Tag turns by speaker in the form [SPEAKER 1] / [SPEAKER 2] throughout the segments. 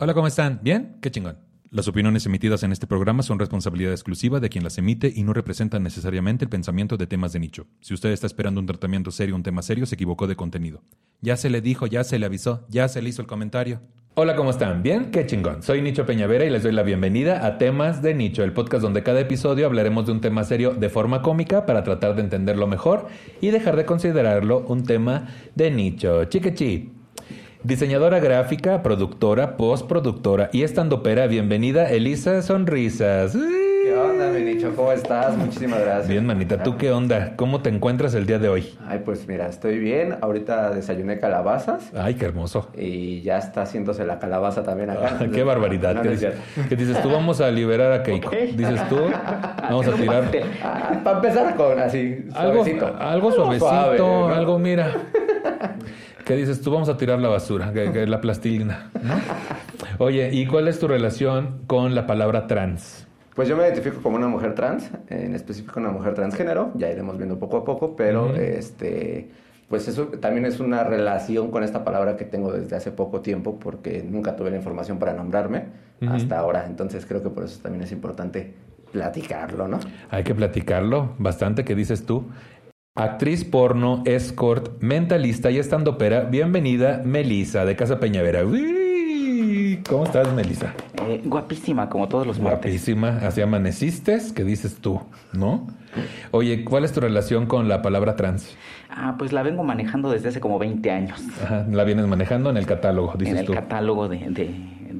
[SPEAKER 1] Hola, ¿cómo están? ¿Bien? Qué chingón. Las opiniones emitidas en este programa son responsabilidad exclusiva de quien las emite y no representan necesariamente el pensamiento de temas de nicho. Si usted está esperando un tratamiento serio, un tema serio, se equivocó de contenido. Ya se le dijo, ya se le avisó, ya se le hizo el comentario. Hola, ¿cómo están? ¿Bien? Qué chingón. Soy Nicho Peñavera y les doy la bienvenida a Temas de Nicho, el podcast donde cada episodio hablaremos de un tema serio de forma cómica para tratar de entenderlo mejor y dejar de considerarlo un tema de nicho. Chiquechi. Diseñadora gráfica, productora, postproductora y estandopera, bienvenida Elisa Sonrisas.
[SPEAKER 2] ¿Qué onda, mi nicho? ¿Cómo estás? Muchísimas gracias.
[SPEAKER 1] Bien, manita, ¿tú qué onda? ¿Cómo te encuentras el día de hoy?
[SPEAKER 2] Ay, pues mira, estoy bien. Ahorita desayuné calabazas
[SPEAKER 1] Ay, qué hermoso.
[SPEAKER 2] y ya está haciéndose la calabaza también acá.
[SPEAKER 1] Ah, qué barbaridad.
[SPEAKER 2] No,
[SPEAKER 1] ¿Qué,
[SPEAKER 2] no
[SPEAKER 1] dices, qué dices tú? Vamos a liberar a Keiko. Dices tú, vamos a tirar
[SPEAKER 2] Ah, Para empezar con así,
[SPEAKER 1] algo,
[SPEAKER 2] suavecito.
[SPEAKER 1] algo suavecito, algo, mira. ¿Qué dices tú? Vamos a tirar la basura, que, que la plastilina, ¿no? Oye, ¿y cuál es tu relación con la palabra trans?
[SPEAKER 2] Pues yo me identifico como una mujer trans, en específico una mujer transgénero, ya iremos viendo poco a poco, pero este pues eso también es una relación con esta palabra que tengo desde hace poco tiempo porque nunca tuve la información para nombrarme hasta ahora, entonces creo que por eso también es importante platicarlo, ¿no?
[SPEAKER 1] Hay que platicarlo bastante, ¿qué dices tú? Actriz porno, escort, mentalista y estandopera. Bienvenida, Melisa, de Casa Peñavera. Uy, ¿Cómo estás, Melisa?
[SPEAKER 3] Eh, guapísima, como todos los martes.
[SPEAKER 1] Guapísima. Así amaneciste, ¿qué dices tú? ¿No? Oye, ¿cuál es tu relación con la palabra trans?
[SPEAKER 3] Ah, pues la vengo manejando desde hace como 20 años.
[SPEAKER 1] Ajá, la vienes manejando en el catálogo, dices
[SPEAKER 3] en el
[SPEAKER 1] tú.
[SPEAKER 3] catálogo de, de-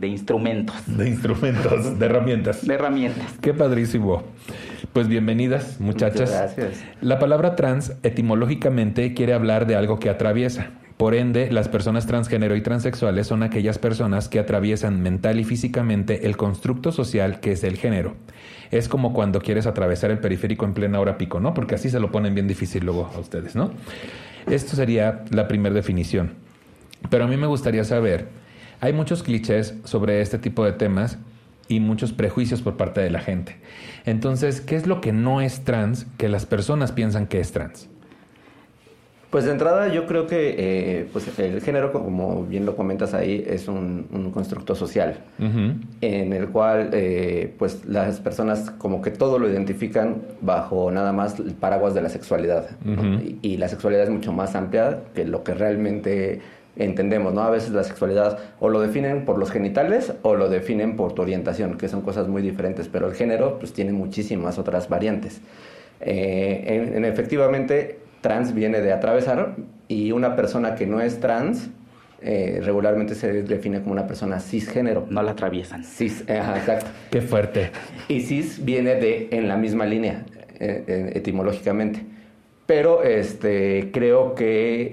[SPEAKER 3] de instrumentos,
[SPEAKER 1] de instrumentos, de herramientas.
[SPEAKER 3] de herramientas.
[SPEAKER 1] Qué padrísimo. Pues bienvenidas, muchachas.
[SPEAKER 2] Muchas gracias.
[SPEAKER 1] La palabra trans etimológicamente quiere hablar de algo que atraviesa. Por ende, las personas transgénero y transexuales son aquellas personas que atraviesan mental y físicamente el constructo social que es el género. Es como cuando quieres atravesar el periférico en plena hora pico, ¿no? Porque así se lo ponen bien difícil luego a ustedes, ¿no? Esto sería la primera definición. Pero a mí me gustaría saber, hay muchos clichés sobre este tipo de temas y muchos prejuicios por parte de la gente. Entonces, ¿qué es lo que no es trans que las personas piensan que es trans?
[SPEAKER 2] Pues de entrada yo creo que eh, pues el género, como bien lo comentas ahí, es un, un constructo social en el cual eh, pues las personas como que todo lo identifican bajo nada más el paraguas de la sexualidad. y, y la sexualidad es mucho más amplia que lo que realmente entendemos, ¿no? A veces la sexualidad o lo definen por los genitales o lo definen por tu orientación, que son cosas muy diferentes, pero el género pues tiene muchísimas otras variantes. Eh, en- en- efectivamente, trans viene de atravesar y una persona que no es trans eh, regularmente se define como una persona cisgénero.
[SPEAKER 3] No la atraviesan.
[SPEAKER 2] Cis, eh, ajá, exacto.
[SPEAKER 1] Qué fuerte.
[SPEAKER 2] Y cis viene de en la misma línea, eh, eh, etimológicamente. Pero este, creo que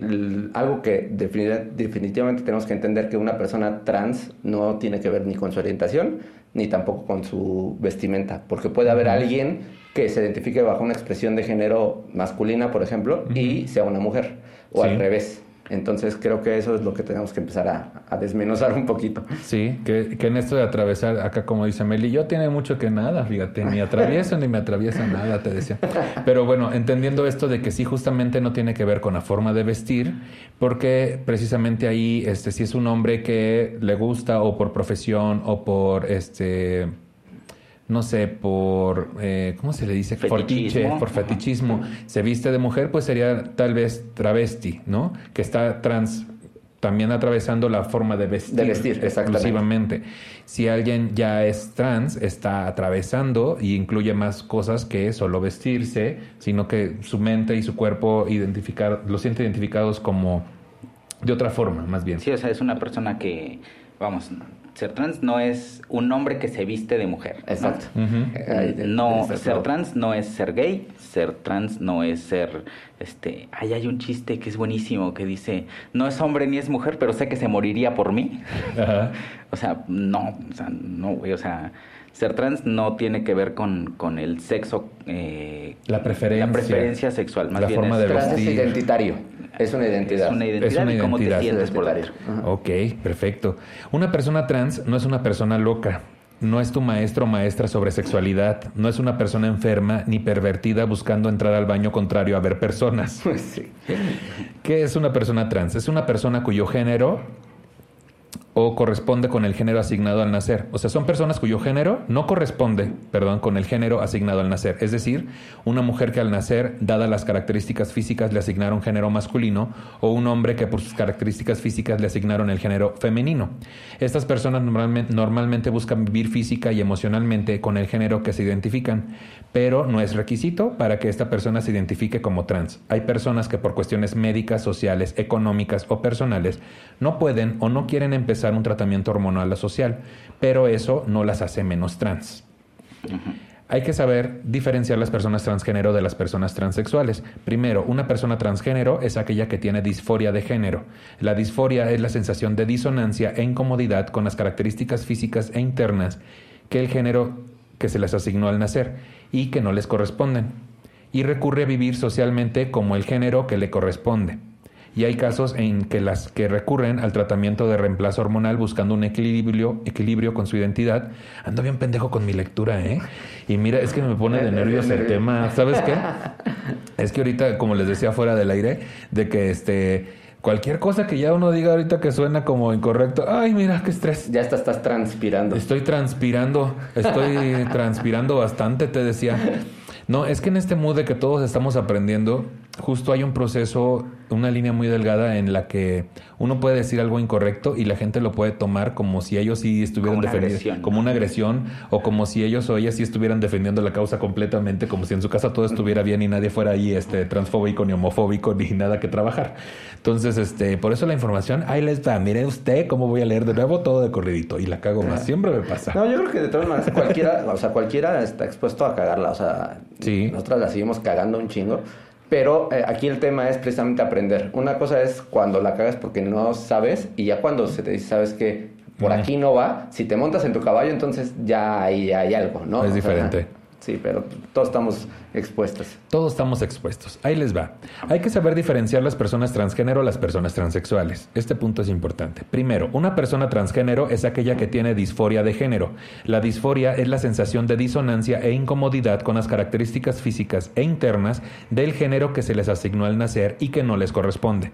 [SPEAKER 2] algo que defini- definitivamente tenemos que entender que una persona trans no tiene que ver ni con su orientación, ni tampoco con su vestimenta, porque puede haber alguien que se identifique bajo una expresión de género masculina, por ejemplo, y sea una mujer, o
[SPEAKER 1] Sí.
[SPEAKER 2] al revés. Entonces creo que eso es lo que tenemos que empezar a, desmenuzar un poquito.
[SPEAKER 1] Sí, que, en esto de atravesar, acá como dice Meli, yo tiene mucho que nada, fíjate, ni atravieso ni me atraviesa nada, te decía. Pero bueno, entendiendo esto de que sí justamente no tiene que ver con la forma de vestir, porque precisamente ahí, este, si es un hombre que le gusta o por profesión o por este no sé, por, eh, ¿cómo se le dice?
[SPEAKER 3] Fetichismo.
[SPEAKER 1] por fetichismo, se viste de mujer, pues sería tal vez travesti, ¿no? Que está trans, también atravesando la forma de vestir.
[SPEAKER 2] De vestir,
[SPEAKER 1] exclusivamente. Si alguien ya es trans, está atravesando y incluye más cosas que solo vestirse, sino que su mente y su cuerpo identificar, lo siente identificados como de otra forma, más bien.
[SPEAKER 3] Sí, o sea, es una persona que vamos, ser trans no es un hombre que se viste de mujer. ¿no?
[SPEAKER 2] Exacto. Ahí de-
[SPEAKER 3] No, ser trans no es ser gay, ser trans no es ser, este, ay, hay un chiste que es buenísimo que dice, no es hombre ni es mujer, pero sé que se moriría por mí. O sea, no, o sea, no, güey, o sea, ser trans no tiene que ver con, con el sexo, eh,
[SPEAKER 1] La preferencia.
[SPEAKER 3] la preferencia sexual, más
[SPEAKER 1] La
[SPEAKER 3] bien
[SPEAKER 1] forma
[SPEAKER 3] es,
[SPEAKER 1] de
[SPEAKER 2] Trans es
[SPEAKER 1] vestir.
[SPEAKER 2] identitario. Es una identidad.
[SPEAKER 3] es una identidad
[SPEAKER 1] Es una
[SPEAKER 3] y cómo
[SPEAKER 1] identidad.
[SPEAKER 3] te sientes por dentro.
[SPEAKER 1] Ok, perfecto. Una persona trans no es una persona loca. No es tu maestro o maestra sobre sexualidad. No es una persona enferma ni pervertida buscando entrar al baño contrario a ver personas.
[SPEAKER 2] Sí.
[SPEAKER 1] ¿Qué es una persona trans? Es una persona cuyo género o corresponde con el género asignado al nacer. O sea, son personas cuyo género no corresponde, perdón, con el género asignado al nacer. Es decir, una mujer que al nacer, dadas las características físicas, le asignaron género masculino o un hombre que por sus características físicas le asignaron el género femenino. Estas personas normalmente, normalmente buscan vivir física y emocionalmente con el género que se identifican, pero no es requisito para que esta persona se identifique como trans. Hay personas que por cuestiones médicas, sociales, económicas o personales no pueden o no quieren empezar un tratamiento hormonal o social, pero eso no las hace menos trans. Hay que saber diferenciar las personas transgénero de las personas transexuales. Primero, una persona transgénero es aquella que tiene disforia de género. La disforia es la sensación de disonancia e incomodidad con las características físicas e internas que el género que se les asignó al nacer y que no les corresponden. Y recurre a vivir socialmente como el género que le corresponde. Y hay casos en que las que recurren al tratamiento de reemplazo hormonal buscando un equilibrio, equilibrio con su identidad. Ando bien pendejo con mi lectura, ¿eh? Y mira, es que me pone de nervios el tema. ¿Sabes qué? Es que ahorita, como les decía fuera del aire, de que este cualquier cosa que ya uno diga ahorita que suena como incorrecto, ay, mira qué estrés.
[SPEAKER 2] Ya hasta estás transpirando.
[SPEAKER 1] Estoy transpirando, estoy transpirando bastante, te decía. No, es que en este mood de que todos estamos aprendiendo, justo hay un proceso, una línea muy delgada en la que uno puede decir algo incorrecto y la gente lo puede tomar como si ellos sí estuvieran defendiendo, como una agresión, o como si ellos o ellas sí estuvieran defendiendo la causa completamente, como si en su casa todo estuviera bien y nadie fuera ahí este transfóbico ni homofóbico ni nada que trabajar. Entonces, este, por eso la información, ahí les va, mire usted cómo voy a leer de nuevo todo de corridito y la cago más, siempre me pasa.
[SPEAKER 2] No, yo creo que de todas maneras cualquiera, o sea, cualquiera está expuesto a cagarla, o sea,
[SPEAKER 1] Sí.
[SPEAKER 2] nosotros la seguimos cagando un chingo, pero eh, aquí el tema es precisamente aprender. Una cosa es cuando la cagas porque no sabes y ya cuando se te dice, sabes que por aquí no va, si te montas en tu caballo, entonces ya ahí hay algo, ¿no?
[SPEAKER 1] Es
[SPEAKER 2] O sea,
[SPEAKER 1] diferente.
[SPEAKER 2] Sí, pero todos estamos expuestos.
[SPEAKER 1] Todos estamos expuestos. Ahí les va. Hay que saber diferenciar las personas transgénero de las personas transexuales. Este punto es importante. Primero, una persona transgénero es aquella que tiene disforia de género. La disforia es la sensación de disonancia e incomodidad con las características físicas e internas del género que se les asignó al nacer y que no les corresponde.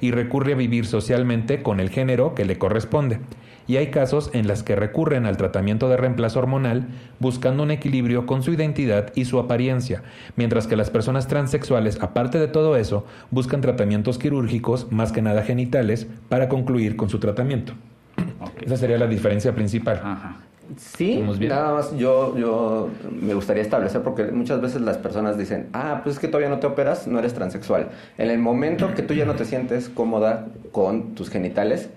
[SPEAKER 1] Y recurre a vivir socialmente con el género que le corresponde. Y hay casos en los que recurren al tratamiento de reemplazo hormonal buscando un equilibrio con su identidad y su apariencia, mientras que las personas transexuales, aparte de todo eso, buscan tratamientos quirúrgicos, más que nada genitales, para concluir con su tratamiento. Esa sería la diferencia principal.
[SPEAKER 3] Ajá.
[SPEAKER 2] Sí, nada más yo, yo me gustaría establecer, porque muchas veces las personas dicen, ah, pues es que todavía no te operas, no eres transexual. En el momento que tú ya no te sientes cómoda con tus genitales,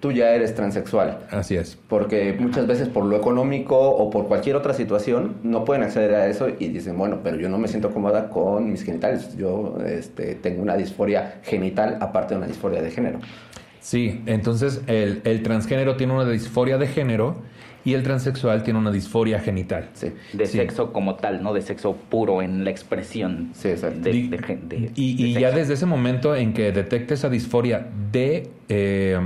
[SPEAKER 2] tú ya eres transexual.
[SPEAKER 1] Así es.
[SPEAKER 2] Porque muchas veces por lo económico o por cualquier otra situación no pueden acceder a eso y dicen, bueno, pero yo no me siento cómoda con mis genitales. Yo este, tengo una disforia genital aparte de una disforia de género.
[SPEAKER 1] Sí, entonces el, el transgénero tiene una disforia de género y el transexual tiene una disforia genital.
[SPEAKER 2] Sí.
[SPEAKER 3] De
[SPEAKER 1] Sí.
[SPEAKER 3] sexo como tal, no de sexo puro en la expresión
[SPEAKER 2] Sí, exacto.
[SPEAKER 3] de,
[SPEAKER 1] y
[SPEAKER 3] de
[SPEAKER 1] y ya desde ese momento en que detecte esa disforia de, eh,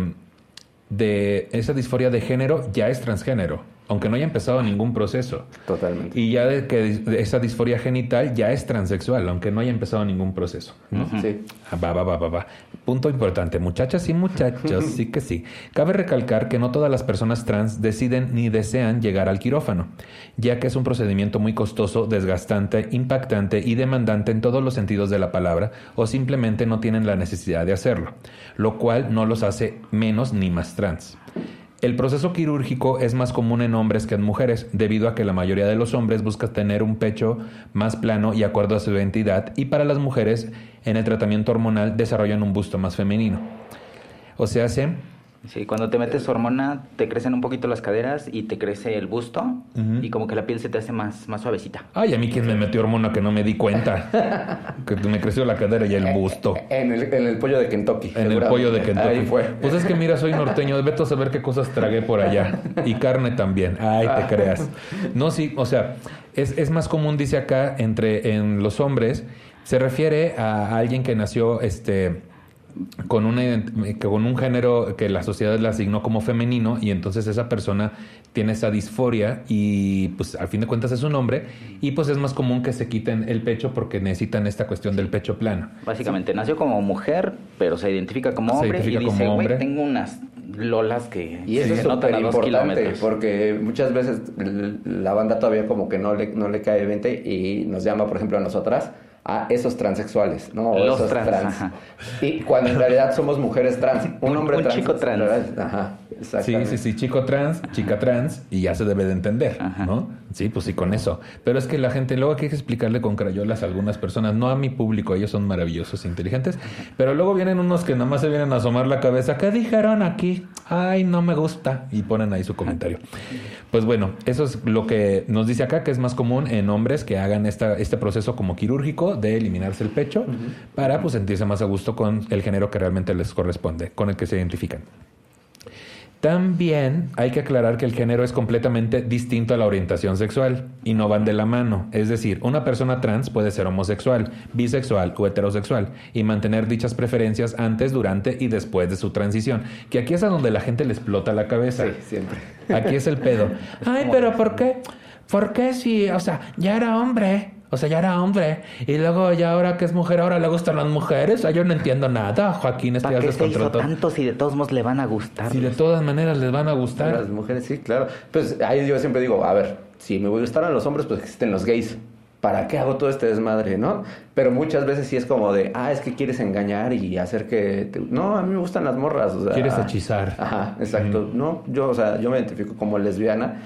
[SPEAKER 1] de esa disforia de género, ya es transgénero, aunque no haya empezado ningún proceso.
[SPEAKER 2] Totalmente.
[SPEAKER 1] Y ya de que esa disforia genital ya es transexual, aunque no haya empezado ningún proceso. ¿no?
[SPEAKER 2] Sí.
[SPEAKER 1] Ah, Va, va, va, va, va. Punto importante, muchachas y muchachos, sí que sí. Cabe recalcar que no todas las personas trans deciden ni desean llegar al quirófano, ya que es un procedimiento muy costoso, desgastante, impactante y demandante en todos los sentidos de la palabra, o simplemente no tienen la necesidad de hacerlo, lo cual no los hace menos ni más trans. El proceso quirúrgico es más común en hombres que en mujeres, debido a que la mayoría de los hombres busca tener un pecho más plano y acorde a su identidad, y para las mujeres, en el tratamiento hormonal, desarrollan un busto más femenino. O sea, se
[SPEAKER 3] Sí, cuando te metes hormona te crecen un poquito las caderas y te crece el busto y como que la piel se te hace más, más suavecita.
[SPEAKER 1] Ay, a mí quién me metió hormona que no me di cuenta. que me creció la cadera y el busto.
[SPEAKER 2] En el, en el pollo de Kentucky.
[SPEAKER 1] En el pollo de Kentucky.
[SPEAKER 2] Ahí fue.
[SPEAKER 1] Pues es que mira, soy norteño. Vete a saber qué cosas tragué por allá. Y carne también. Ay, te creas. No, sí, o sea, es, es más común, dice acá, entre en los hombres. Se refiere a alguien que nació este con, una, que con un género que la sociedad le asignó como femenino y entonces esa persona tiene esa disforia y pues al fin de cuentas es un hombre y pues es más común que se quiten el pecho porque necesitan esta cuestión del pecho plano.
[SPEAKER 3] Básicamente, nació como mujer, pero se identifica como hombre
[SPEAKER 1] identifica
[SPEAKER 3] y dice,
[SPEAKER 1] como
[SPEAKER 3] güey,
[SPEAKER 1] hombre".
[SPEAKER 3] tengo unas lolas que
[SPEAKER 2] Y eso
[SPEAKER 3] se
[SPEAKER 2] es
[SPEAKER 3] notan
[SPEAKER 2] súper
[SPEAKER 3] a dos
[SPEAKER 2] importante
[SPEAKER 3] kilómetros.
[SPEAKER 2] porque muchas veces la banda todavía como que no le, no le cae 20 y nos llama, por ejemplo, a nosotras a esos transexuales, ¿no? O
[SPEAKER 3] Los
[SPEAKER 2] esos
[SPEAKER 3] trans.
[SPEAKER 2] Y cuando en realidad somos mujeres trans, un
[SPEAKER 3] Un-
[SPEAKER 2] hombre
[SPEAKER 3] un
[SPEAKER 2] trans.
[SPEAKER 3] chico trans.
[SPEAKER 2] Ajá,
[SPEAKER 1] Sí, sí, sí, chico trans, chica trans, y ya se debe de entender,
[SPEAKER 3] Ajá.
[SPEAKER 1] ¿no? Sí, pues sí, con eso. Pero es que la gente, luego hay que explicarle con crayolas a algunas personas, no a mi público, ellos son maravillosos, e inteligentes, pero luego vienen unos que nada más se vienen a asomar la cabeza, ¿qué dijeron aquí? Ay, no me gusta, y ponen ahí su comentario. Pues bueno, eso es lo que nos dice acá, que es más común en hombres que hagan esta, este proceso como quirúrgico de eliminarse el pecho para pues sentirse más a gusto con el género que realmente les corresponde, con el que se identifican. También hay que aclarar que el género es completamente distinto a la orientación sexual y no van de la mano. Es decir, una persona trans puede ser homosexual, bisexual o heterosexual y mantener dichas preferencias antes, durante y después de su transición. Que aquí es a donde la gente le explota la cabeza.
[SPEAKER 2] Sí, siempre.
[SPEAKER 1] Aquí es el pedo. Ay, pero ¿por qué? ¿Por qué si, o sea, ya era hombre? O sea, ya era hombre. Y luego ya ahora que es mujer, ahora le gustan las mujeres. Ay, yo no entiendo nada. Joaquín, este
[SPEAKER 3] ¿Para
[SPEAKER 1] ya
[SPEAKER 3] qué se hizo
[SPEAKER 1] descontrató.
[SPEAKER 3] tanto si de todos modos le van a gustar?
[SPEAKER 1] Si de todas maneras les van a gustar.
[SPEAKER 2] Las mujeres, sí, claro. Pues ahí yo siempre digo, a ver, si me gustaran los hombres, pues existen los gays. ¿Para qué hago todo este desmadre, no? Pero muchas veces sí es como de, ah, es que quieres engañar y hacer que... te- No, a mí me gustan las morras. O sea,
[SPEAKER 1] Quieres hechizar.
[SPEAKER 2] Ajá, exacto. No, yo, o sea, yo me identifico como lesbiana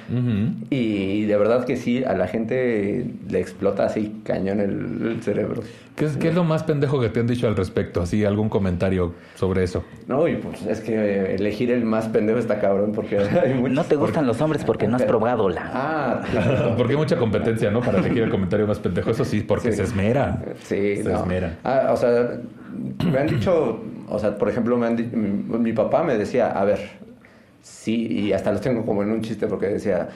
[SPEAKER 2] y de verdad que sí, a la gente le explota así cañón el, el cerebro.
[SPEAKER 1] ¿Qué es, qué es lo más pendejo que te han dicho al respecto? Así, algún comentario sobre eso.
[SPEAKER 2] No, y pues es que elegir el más pendejo está cabrón porque hay muchos...
[SPEAKER 3] No te gustan los hombres porque no has probado la...
[SPEAKER 2] Ah, claro.
[SPEAKER 1] Porque hay mucha competencia, ¿no? Para elegir el comentario más pendejo. Eso sí, porque
[SPEAKER 2] Sí.
[SPEAKER 1] se esmeran.
[SPEAKER 2] Sí,
[SPEAKER 1] se
[SPEAKER 2] no. Ah, o sea, me han dicho, o sea, por ejemplo, me han di- mi, mi papá me decía, a ver, sí, y hasta los tengo como en un chiste porque decía,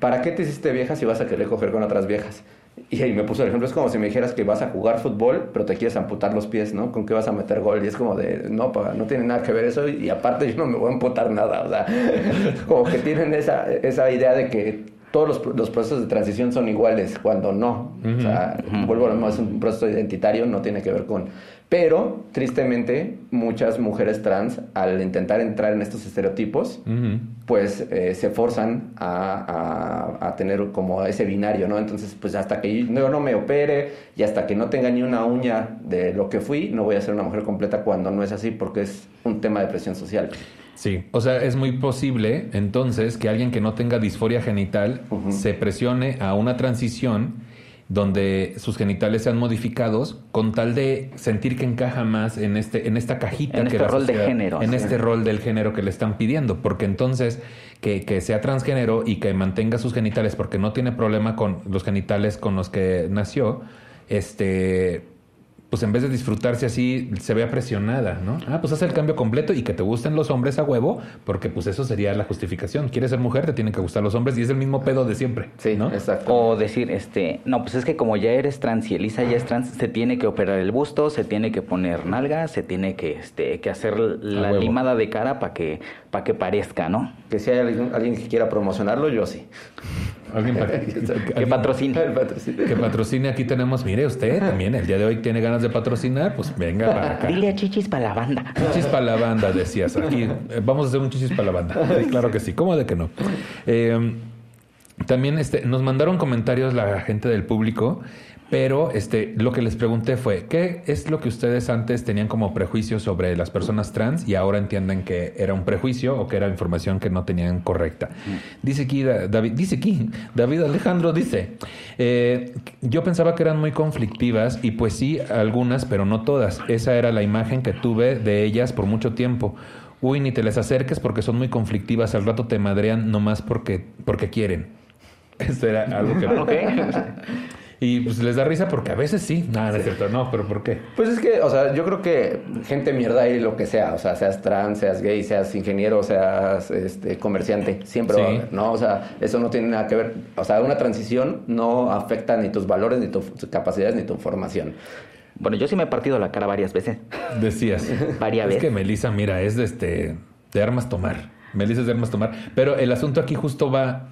[SPEAKER 2] ¿para qué te hiciste vieja si vas a querer coger con otras viejas? Y ahí me puso el ejemplo, es como si me dijeras que vas a jugar fútbol, pero te quieres amputar los pies, ¿no? ¿Con qué vas a meter gol? Y es como de, no, pa, no tiene nada que ver eso, y aparte yo no me voy a amputar nada, o sea, como que tienen esa, esa idea de que todos los, los procesos de transición son iguales, cuando no. O sea, vuelvo a lo mismo, es un proceso identitario, no tiene que ver con... Pero, tristemente, muchas mujeres trans, al intentar entrar en estos estereotipos, pues eh, se forzan a, a- a tener como ese binario, ¿no? Entonces, pues hasta que yo no me opere y hasta que no tenga ni una uña de lo que fui, no voy a ser una mujer completa cuando no es así porque es un tema de presión social.
[SPEAKER 1] Sí, o sea, es muy posible entonces que alguien que no tenga disforia genital se presione a una transición donde sus genitales sean modificados con tal de sentir que encaja más en este en esta cajita
[SPEAKER 3] En
[SPEAKER 1] que
[SPEAKER 3] este rol de género,
[SPEAKER 1] en
[SPEAKER 3] sí.
[SPEAKER 1] este rol del género que le están pidiendo porque entonces que, que sea transgénero y que mantenga sus genitales porque no tiene problema con los genitales con los que nació este pues en vez de disfrutarse así, se vea presionada, ¿no? Ah, pues haz el cambio completo y que te gusten los hombres a huevo, porque pues eso sería la justificación. Quieres ser mujer, te tienen que gustar los hombres y es el mismo pedo de siempre,
[SPEAKER 2] Sí,
[SPEAKER 1] ¿no?
[SPEAKER 2] exacto.
[SPEAKER 3] O decir, este, no, pues es que como ya eres trans y Elisa ya es trans, se tiene que operar el busto, se tiene que poner nalgas, se tiene que, este, que hacer la limada de cara para que, para que parezca, ¿no?
[SPEAKER 2] Que si hay alguien, alguien que quiera promocionarlo, yo sí.
[SPEAKER 1] Alguien
[SPEAKER 3] Que patrocine.
[SPEAKER 1] Que patrocine, aquí tenemos, mire usted también, el día de hoy tiene ganas de patrocinar, pues venga para acá.
[SPEAKER 3] Dile a Chichis para la banda.
[SPEAKER 1] Chichis para la banda, decías. Aquí eh, vamos a hacer un chichis para la banda. Sí, claro que sí. ¿Cómo de que no? Eh, también este, nos mandaron comentarios la gente del público, pero este, lo que les pregunté fue, ¿qué es lo que ustedes antes tenían como prejuicio sobre las personas trans y ahora entienden que era un prejuicio o que era información que no tenían correcta? Dice aquí Da- David, dice aquí, David Alejandro dice, eh, yo pensaba que eran muy conflictivas y pues sí, algunas, pero no todas. Esa era la imagen que tuve de ellas por mucho tiempo. Uy, ni te les acerques porque son muy conflictivas. Al rato te madrean nomás porque, porque quieren. Esto era algo que...
[SPEAKER 3] Ok.
[SPEAKER 1] Y pues les da risa porque a veces sí. Nada, no es cierto. No, pero ¿por qué?
[SPEAKER 2] Pues es que, o sea, yo creo que gente mierda hay lo que sea, o sea, seas trans, seas gay, seas ingeniero, seas este, comerciante, siempre va a haber, ¿no? O sea, eso no tiene nada que ver, o sea, una transición no afecta ni tus valores, ni tus capacidades, ni tu formación.
[SPEAKER 3] Bueno, yo sí me he partido la cara varias veces.
[SPEAKER 1] Decías.
[SPEAKER 3] Varias
[SPEAKER 1] es
[SPEAKER 3] veces.
[SPEAKER 1] que Melissa, mira, es de este de armas tomar. Melissa es de armas tomar. Pero el asunto aquí justo va.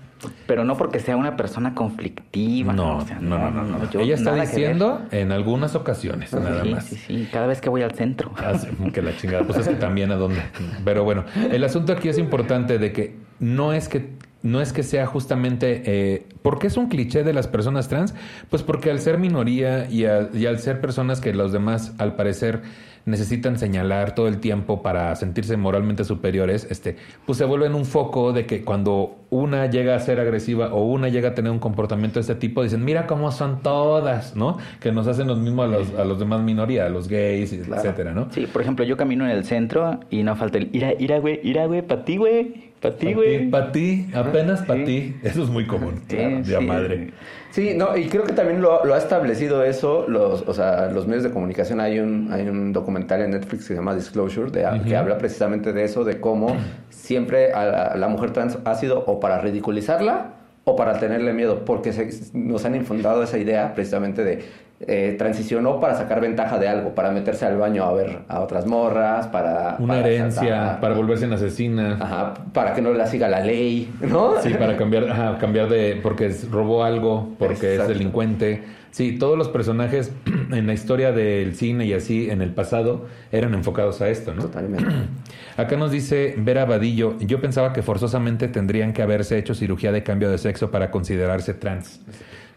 [SPEAKER 3] Pero no porque sea una persona conflictiva.
[SPEAKER 1] No,
[SPEAKER 3] o sea,
[SPEAKER 1] no, no, no. no.
[SPEAKER 3] yo
[SPEAKER 1] Ella está diciendo en algunas ocasiones, nada
[SPEAKER 3] Sí,
[SPEAKER 1] más.
[SPEAKER 3] sí, sí. Cada vez que voy al centro.
[SPEAKER 1] Ah, sí, que la chingada. Pues es que también a dónde. Pero bueno, el asunto aquí es importante de que no es que no es que sea justamente eh, porque es un cliché de las personas trans, pues porque al ser minoría y, a- y al ser personas que los demás al parecer necesitan señalar todo el tiempo para sentirse moralmente superiores, este, pues se vuelven un foco de que cuando una llega a ser agresiva o una llega a tener un comportamiento de este tipo, dicen, mira cómo son todas, ¿no? Que nos hacen los mismos a los, a los demás minoría, a los gays,
[SPEAKER 2] Claro.
[SPEAKER 1] etcétera, ¿no?
[SPEAKER 3] Sí, por ejemplo, yo camino en el centro y no falta el ira, ira, güey, ira, güey, pa' ti, güey, pa' ti, güey.
[SPEAKER 1] Para ti, apenas para
[SPEAKER 3] Sí.
[SPEAKER 1] ti. Eso es muy común.
[SPEAKER 3] Sí,
[SPEAKER 1] de
[SPEAKER 3] sí.
[SPEAKER 1] madre.
[SPEAKER 2] Sí, no, y creo que también lo, lo ha establecido eso, los, o sea, los medios de comunicación. Hay un, hay un documental en Netflix que se llama Disclosure, de, que habla precisamente de eso, de cómo siempre a la, a la mujer trans ha sido o para ridiculizarla o para tenerle miedo, porque se- nos han infundado esa idea precisamente de eh, transicionó para sacar ventaja de algo, para meterse al baño a ver a otras morras, para...
[SPEAKER 1] Una
[SPEAKER 2] para
[SPEAKER 1] herencia,
[SPEAKER 2] saltar,
[SPEAKER 1] para volverse en asesina.
[SPEAKER 2] Ajá, para que no la siga la ley, ¿no?
[SPEAKER 1] Sí, para cambiar, ajá, cambiar de. porque robó algo, porque
[SPEAKER 2] Exacto.
[SPEAKER 1] es delincuente. Sí, todos los personajes en la historia del cine y así en el pasado eran enfocados a esto, ¿no?
[SPEAKER 2] Totalmente.
[SPEAKER 1] Acá nos dice Vera Vadillo, yo pensaba que forzosamente tendrían que haberse hecho cirugía de cambio de sexo para considerarse trans.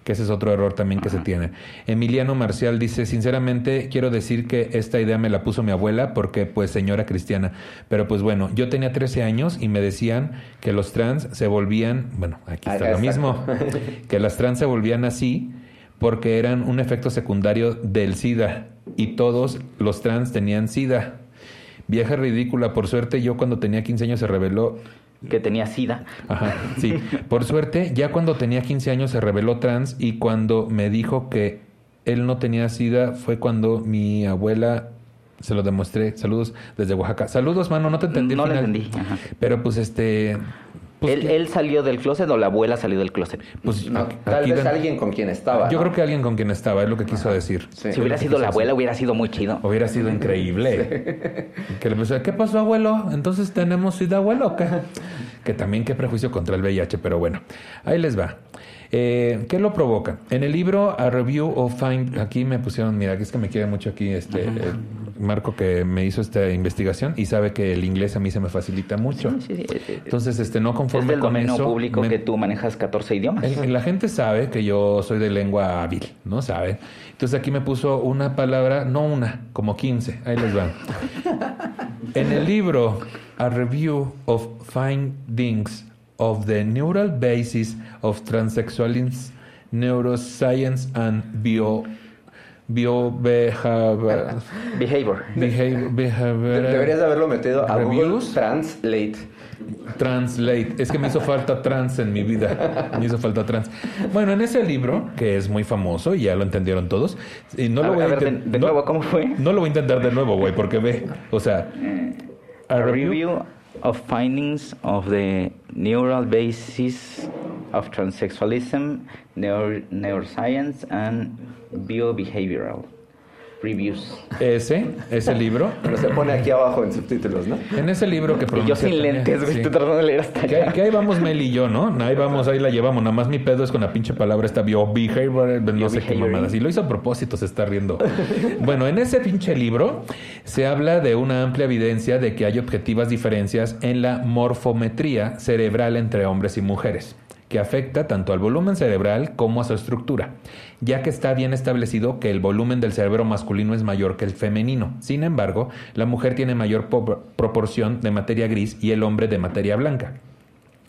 [SPEAKER 1] Que ese es otro error también que se tiene. Emiliano Marcial dice, sinceramente quiero decir que esta idea me la puso mi abuela porque pues señora cristiana. Pero pues bueno, yo tenía 13 años y me decían que los trans se volvían, bueno, aquí está
[SPEAKER 2] Acá
[SPEAKER 1] lo
[SPEAKER 2] está.
[SPEAKER 1] mismo, que las trans se volvían así porque eran un efecto secundario del SIDA y todos los trans tenían SIDA. Vieja ridícula, por suerte yo cuando tenía 15 años se reveló...
[SPEAKER 3] Que tenía sida.
[SPEAKER 1] Ajá, sí. Por suerte, ya cuando tenía 15 años se reveló trans y cuando me dijo que él no tenía SIDA fue cuando mi abuela se lo demostré. Saludos desde Oaxaca. Saludos, mano, no te entendí.
[SPEAKER 3] No lo entendí, ajá.
[SPEAKER 1] Pero pues este... pues,
[SPEAKER 3] él,
[SPEAKER 1] que-
[SPEAKER 3] él salió del closet o la abuela salió del closet.
[SPEAKER 1] pues,
[SPEAKER 2] No, tal vez
[SPEAKER 1] dan-
[SPEAKER 2] alguien con quien estaba.
[SPEAKER 1] Yo
[SPEAKER 2] ¿no?
[SPEAKER 1] creo que alguien con quien estaba, es lo que quiso decir.
[SPEAKER 2] Sí.
[SPEAKER 3] si hubiera sido la abuela,
[SPEAKER 1] decir.
[SPEAKER 3] hubiera sido muy chido.
[SPEAKER 1] Hubiera sido increíble. que le pensó, ¿qué pasó, abuelo? Entonces tenemos SIDA, abuelo. Que también qué prejuicio contra el VIH, pero bueno, ahí les va. Eh, ¿Qué lo provoca? En el libro A Review of Find, aquí me pusieron, mira, aquí es que me quiere mucho aquí este eh, Marco que me hizo esta investigación y sabe que el inglés a mí se me facilita mucho.
[SPEAKER 3] Sí, sí, sí.
[SPEAKER 1] Entonces, este, no
[SPEAKER 3] es
[SPEAKER 1] conforme
[SPEAKER 3] del
[SPEAKER 1] con eso.
[SPEAKER 3] público
[SPEAKER 1] me-
[SPEAKER 3] que tú manejas 14 idiomas.
[SPEAKER 1] el- la gente sabe que yo soy de lengua hábil, ¿no? Sabe. Entonces aquí me puso una palabra, no una, como 15. Ahí les van. en el libro A Review of Findings of the Neural Basis of Transsexualism, Neuroscience and Bio, bio behavior,
[SPEAKER 3] Behavior.
[SPEAKER 1] behavior, behavior-
[SPEAKER 2] De- Deberías de haberlo metido a Google. Translate.
[SPEAKER 1] Translate. Es que me hizo falta trans en mi vida. Me hizo falta trans. Bueno, en ese libro, que es muy famoso y ya lo entendieron todos, y no
[SPEAKER 3] A
[SPEAKER 1] lo voy
[SPEAKER 3] ver,
[SPEAKER 1] a,
[SPEAKER 3] a ver, de- de
[SPEAKER 1] no-
[SPEAKER 3] nuevo, ¿cómo fue?
[SPEAKER 1] No lo voy a intentar de nuevo, güey, porque ve, o sea, a
[SPEAKER 3] A
[SPEAKER 1] review-
[SPEAKER 3] review of findings of the neural basis of transsexualism, neur- neuroscience, and biobehavioral reviews.
[SPEAKER 1] ese, ese libro,
[SPEAKER 2] Pero se pone aquí abajo en subtítulos, ¿no?
[SPEAKER 1] en ese libro que
[SPEAKER 3] Y yo
[SPEAKER 1] pronuncia
[SPEAKER 3] sin lentes, güey,
[SPEAKER 1] sí.
[SPEAKER 3] estoy tratando de leer hasta
[SPEAKER 1] Que,
[SPEAKER 3] allá.
[SPEAKER 1] que ahí vamos Mel y yo, ¿no? Ahí vamos, ahí la llevamos. Nada más mi pedo es con la pinche palabra esta biobehavior, no sé qué
[SPEAKER 3] Biobehavioring.
[SPEAKER 1] mamada. Si lo hizo a propósito, se está riendo. bueno, en ese pinche libro se habla de una amplia evidencia de que hay objetivas diferencias en la morfometría cerebral entre hombres y mujeres que afecta tanto al volumen cerebral como a su estructura, ya que está bien establecido que el volumen del cerebro masculino es mayor que el femenino. Sin embargo, la mujer tiene mayor po- proporción de materia gris y el hombre de materia blanca.